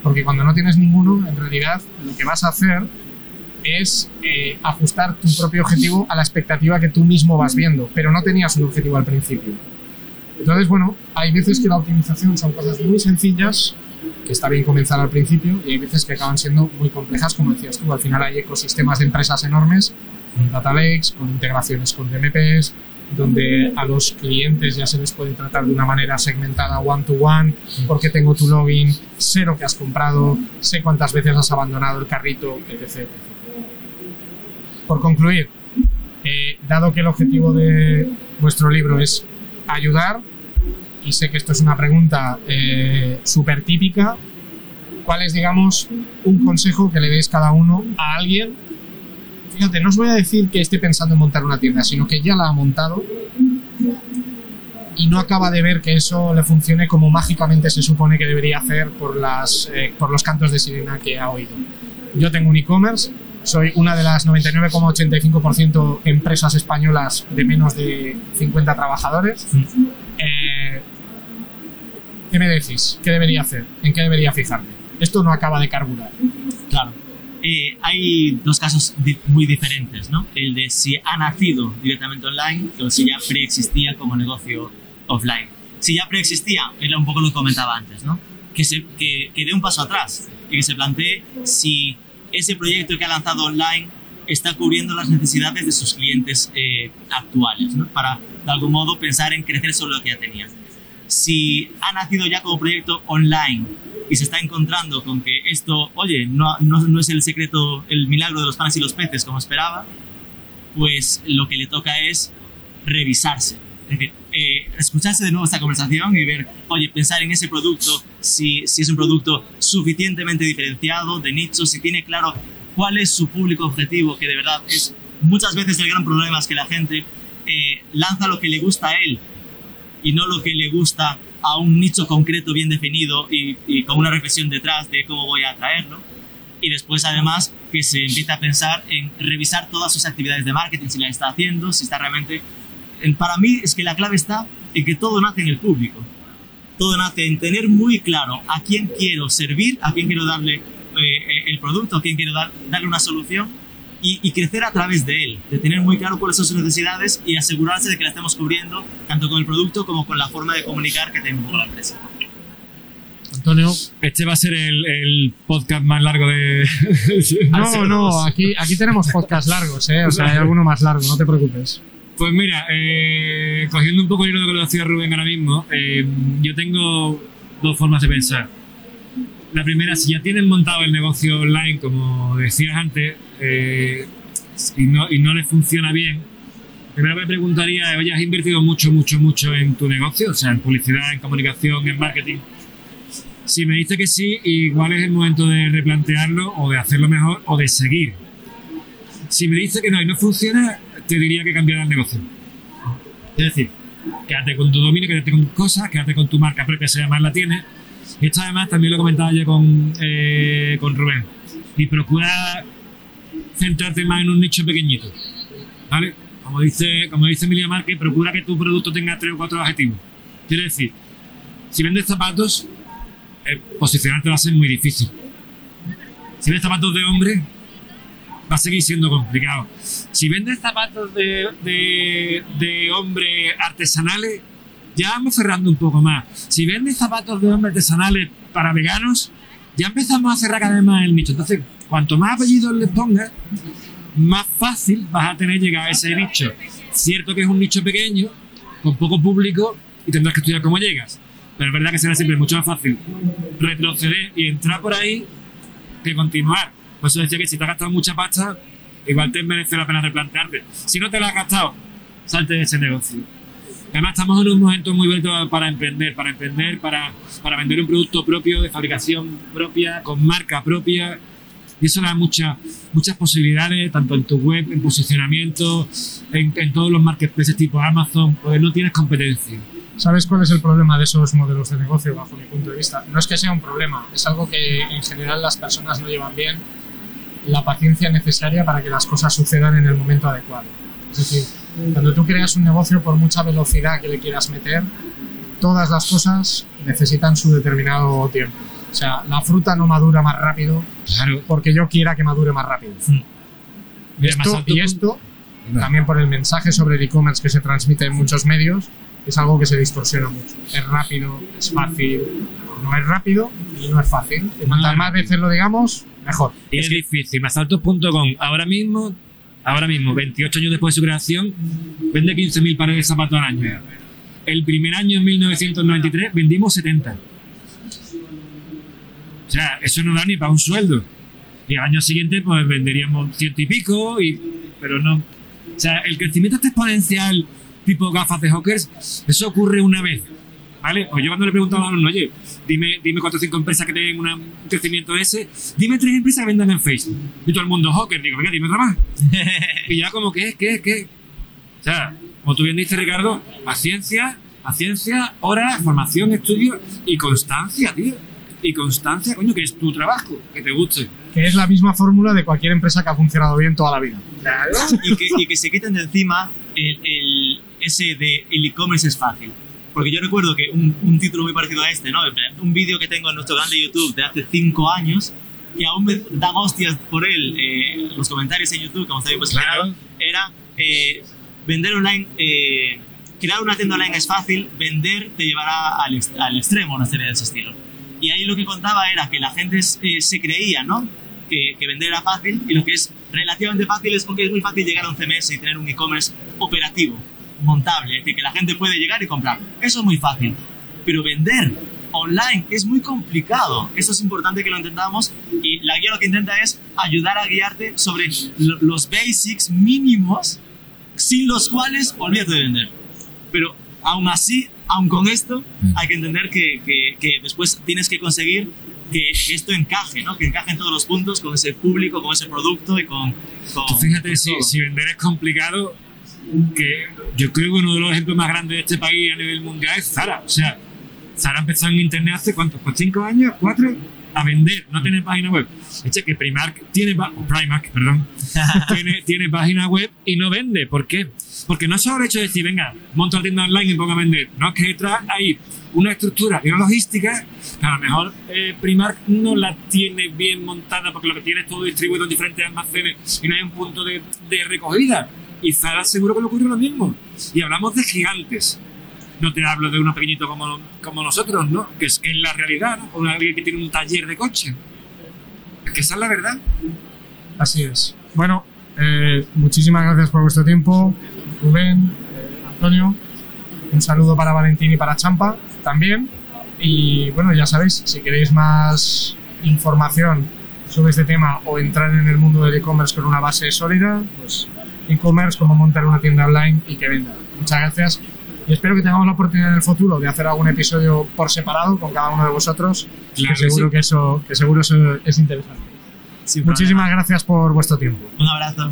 Porque cuando no tienes ninguno, en realidad lo que vas a hacer es eh, ajustar tu propio objetivo a la expectativa que tú mismo vas viendo, pero no tenías un objetivo al principio. Entonces, bueno, hay veces que la optimización son cosas muy sencillas, que está bien comenzar al principio, y hay veces que acaban siendo muy complejas, como decías tú. Al final hay ecosistemas de empresas enormes, con data lakes, con integraciones con DMPs, donde a los clientes ya se les puede tratar de una manera segmentada one to one, porque tengo tu login, sé lo que has comprado, sé cuántas veces has abandonado el carrito, etc. etc. Por concluir, eh, dado que el objetivo de vuestro libro es ayudar, y sé que esto es una pregunta eh, súper típica, ¿cuál es, digamos, un consejo que le deis cada uno a alguien? Fíjate, no os voy a decir que esté pensando en montar una tienda, sino que ya la ha montado y no acaba de ver que eso le funcione como mágicamente se supone que debería hacer por, las, eh, por los cantos de sirena que ha oído. Yo tengo un e-commerce, soy una de las 99,85% empresas españolas de menos de 50 trabajadores. Eh, ¿Qué me decís? ¿Qué debería hacer? ¿En qué debería fijarme? Esto no acaba de carburar. Claro. Eh, hay dos casos di- muy diferentes, ¿no? El de si ha nacido directamente online o si ya preexistía como negocio offline. Si ya preexistía, era un poco lo que comentaba antes, ¿no? Que, se, que, que dé un paso atrás y que se plantee si ese proyecto que ha lanzado online está cubriendo las necesidades de sus clientes eh, actuales, ¿no? Para, de algún modo, pensar en crecer sobre lo que ya tenía si ha nacido ya como proyecto online y se está encontrando con que esto, oye, no, no, no es el secreto, el milagro de los panes y los peces como esperaba, pues lo que le toca es revisarse. Es decir, eh, escucharse de nuevo esta conversación y ver, oye, pensar en ese producto, si, si es un producto suficientemente diferenciado, de nicho, si tiene claro cuál es su público objetivo, que de verdad es muchas veces el gran problema es que la gente eh, lanza lo que le gusta a él y no lo que le gusta a un nicho concreto bien definido y, y con una reflexión detrás de cómo voy a atraerlo. Y después, además, que se empiece a pensar en revisar todas sus actividades de marketing, si las está haciendo, si está realmente... en- Para mí es que la clave está en que todo nace en el público. Todo nace en tener muy claro a quién quiero servir, a quién quiero darle eh, eh, el producto, a quién quiero dar- darle una solución y, y crecer a través de él, de tener muy claro cuáles son sus necesidades y asegurarse de que la estemos cubriendo tanto con el producto como con la forma de comunicar que tenemos con la empresa. Antonio. Este va a ser el, el podcast más largo de. No, no, aquí, aquí tenemos podcast largos, ¿eh? O sea, hay alguno más largo, no te preocupes. Pues mira, eh, cogiendo un poco el hilo de lo que lo decía Rubén ahora mismo, eh, yo tengo dos formas de pensar. La primera, si ya tienes montado el negocio online, como decías antes, eh, y, no, y no le funciona bien, primero me preguntaría, oye, ¿has invertido mucho, mucho, mucho en tu negocio? O sea, en publicidad, en comunicación, en marketing. Si me dice que sí, igual es el momento de replantearlo o de hacerlo mejor o de seguir. Si me dice que no y no funciona, te diría que cambiara el negocio. Es decir, quédate con tu dominio, quédate con cosas, quédate con tu marca propia si además la tienes. Y esto además también lo comentaba yo con, eh, con Rubén. Y procura centrarte más en un nicho pequeñito. ¿Vale? como dice, como dice Emilia Márquez, procura que tu producto tenga tres o cuatro objetivos. Quiere decir, si vendes zapatos, eh, posicionarte va a ser muy difícil. Si vendes zapatos de hombre, va a seguir siendo complicado. Si vendes zapatos de, de, hombre artesanales, ya vamos cerrando un poco más. Si vendes zapatos de hombre artesanales para veganos, ya empezamos a cerrar cada vez más el nicho. Entonces, cuanto más apellidos le pongas, más fácil vas a tener llegar a ese nicho. Cierto que es un nicho pequeño, con poco público, y tendrás que estudiar cómo llegas. Pero es verdad que será siempre mucho más fácil retroceder y entrar por ahí que continuar. Por eso decía que si te has gastado mucha pasta, igual te merece la pena replantearte. Si no te la has gastado, salte de ese negocio. Además, estamos en un momento muy bonito para emprender, para emprender, para, para vender un producto propio, de fabricación propia, con marca propia. Y eso da muchas muchas posibilidades, tanto en tu web, en posicionamiento, en, en todos los marketplaces tipo Amazon, porque no tienes competencia. ¿Sabes cuál es el problema de esos modelos de negocio bajo mi punto de vista? No es que sea un problema, es algo que en general las personas no llevan bien la paciencia necesaria para que las cosas sucedan en el momento adecuado. Es decir, cuando tú creas un negocio por mucha velocidad que le quieras meter, todas las cosas necesitan su determinado tiempo. O sea, la fruta no madura más rápido Claro. porque yo quiera que madure más rápido. Mira, más Esto, y esto, No. también por el mensaje sobre el e-commerce que se transmite en muchos medios, es algo que se distorsiona mucho. Es rápido, es fácil, no es rápido y no es fácil. Y cuantas más veces lo digamos, mejor. Y es difícil. Masaltos.com ahora mismo, ahora mismo, 28 años después de su creación, vende 15.000 pares de zapatos al año. El primer año, en 1993, vendimos 70. O sea, eso no da ni para un sueldo. Y al año siguiente, pues venderíamos ciento y pico, y, pero no. O sea, el crecimiento este exponencial, tipo gafas de hawkers, eso ocurre una vez. ¿Vale? Pues yo cuando le preguntaba a alumno, oye, dime, dime cuatro o cinco empresas que tengan una- un crecimiento ese, dime tres empresas que vendan en Facebook. Y todo el mundo hawker, digo, venga, dime otra más. y ya como, ¿qué? ¿Qué? ¿Qué? O sea, como tú bien dices, Ricardo, paciencia, paciencia, horas, formación, estudio y constancia, tío. Y constancia, coño, que es tu trabajo, que te guste. Que es la misma fórmula de cualquier empresa que ha funcionado bien toda la vida. y, que, y que se quiten de encima el, el- ese de el e-commerce es fácil. Porque yo recuerdo que un, un título muy parecido a este, ¿no? Un vídeo que tengo en nuestro canal de YouTube de hace 5 años, que aún me dan hostias por él, eh, los comentarios en YouTube, como está bien posicionado, Claro. era eh, vender online, eh, crear una tienda online es fácil, vender te llevará al, al extremo, una serie de ese estilo. Y ahí lo que contaba era que la gente eh, se creía, ¿no? Que, que vender era fácil y lo que es relativamente fácil es porque es muy fácil llegar a un CMS y tener un e-commerce operativo, montable, es decir, que la gente puede llegar y comprar. Eso es muy fácil. Pero vender online es muy complicado. Eso es importante que lo entendamos y la guía lo que intenta es ayudar a guiarte sobre lo- los basics mínimos sin los cuales olvídate de vender. Pero aún así, aún con esto, hay que entender que, que- que después tienes que conseguir que esto encaje, ¿no? que encaje en todos los puntos con ese público, con ese producto y con... con- Tú fíjate, con si, si vender es complicado, que yo creo que uno de los ejemplos más grandes de este país a nivel mundial es Zara. O sea, Zara empezó en internet hace cuántos, pues cinco años, cuatro, a vender, no tiene página web. Eche que Primark tiene, Primark, perdón, tiene, tiene página web y no vende. ¿Por qué? Porque no solo el hecho de decir, venga, monto la tienda online y pongo a vender. No, es que detrás hay una estructura y una logística que a lo mejor eh, Primark no la tiene bien montada porque lo que tiene es todo distribuido en diferentes almacenes y no hay un punto de, de recogida. Y Zara seguro que le ocurre lo mismo. Y hablamos de gigantes. No te hablo de uno pequeñito como, como nosotros, ¿no? Que es, que la realidad, ¿no? O alguien que tiene un taller de coche. Que es la verdad. Así es. Bueno, eh, muchísimas gracias por vuestro tiempo, Rubén, Antonio. Un saludo para Valentín y para Champa también. Y bueno, ya sabéis, si queréis más información sobre este tema o entrar en el mundo del e-commerce con una base sólida, pues e-commerce, cómo montar una tienda online y que venda. Muchas gracias. Y espero que tengamos la oportunidad en el futuro de hacer algún episodio por separado con cada uno de vosotros, Claro que que seguro sí. que eso, que seguro eso es interesante. Sin Muchísimas problema. gracias por vuestro tiempo. Un abrazo.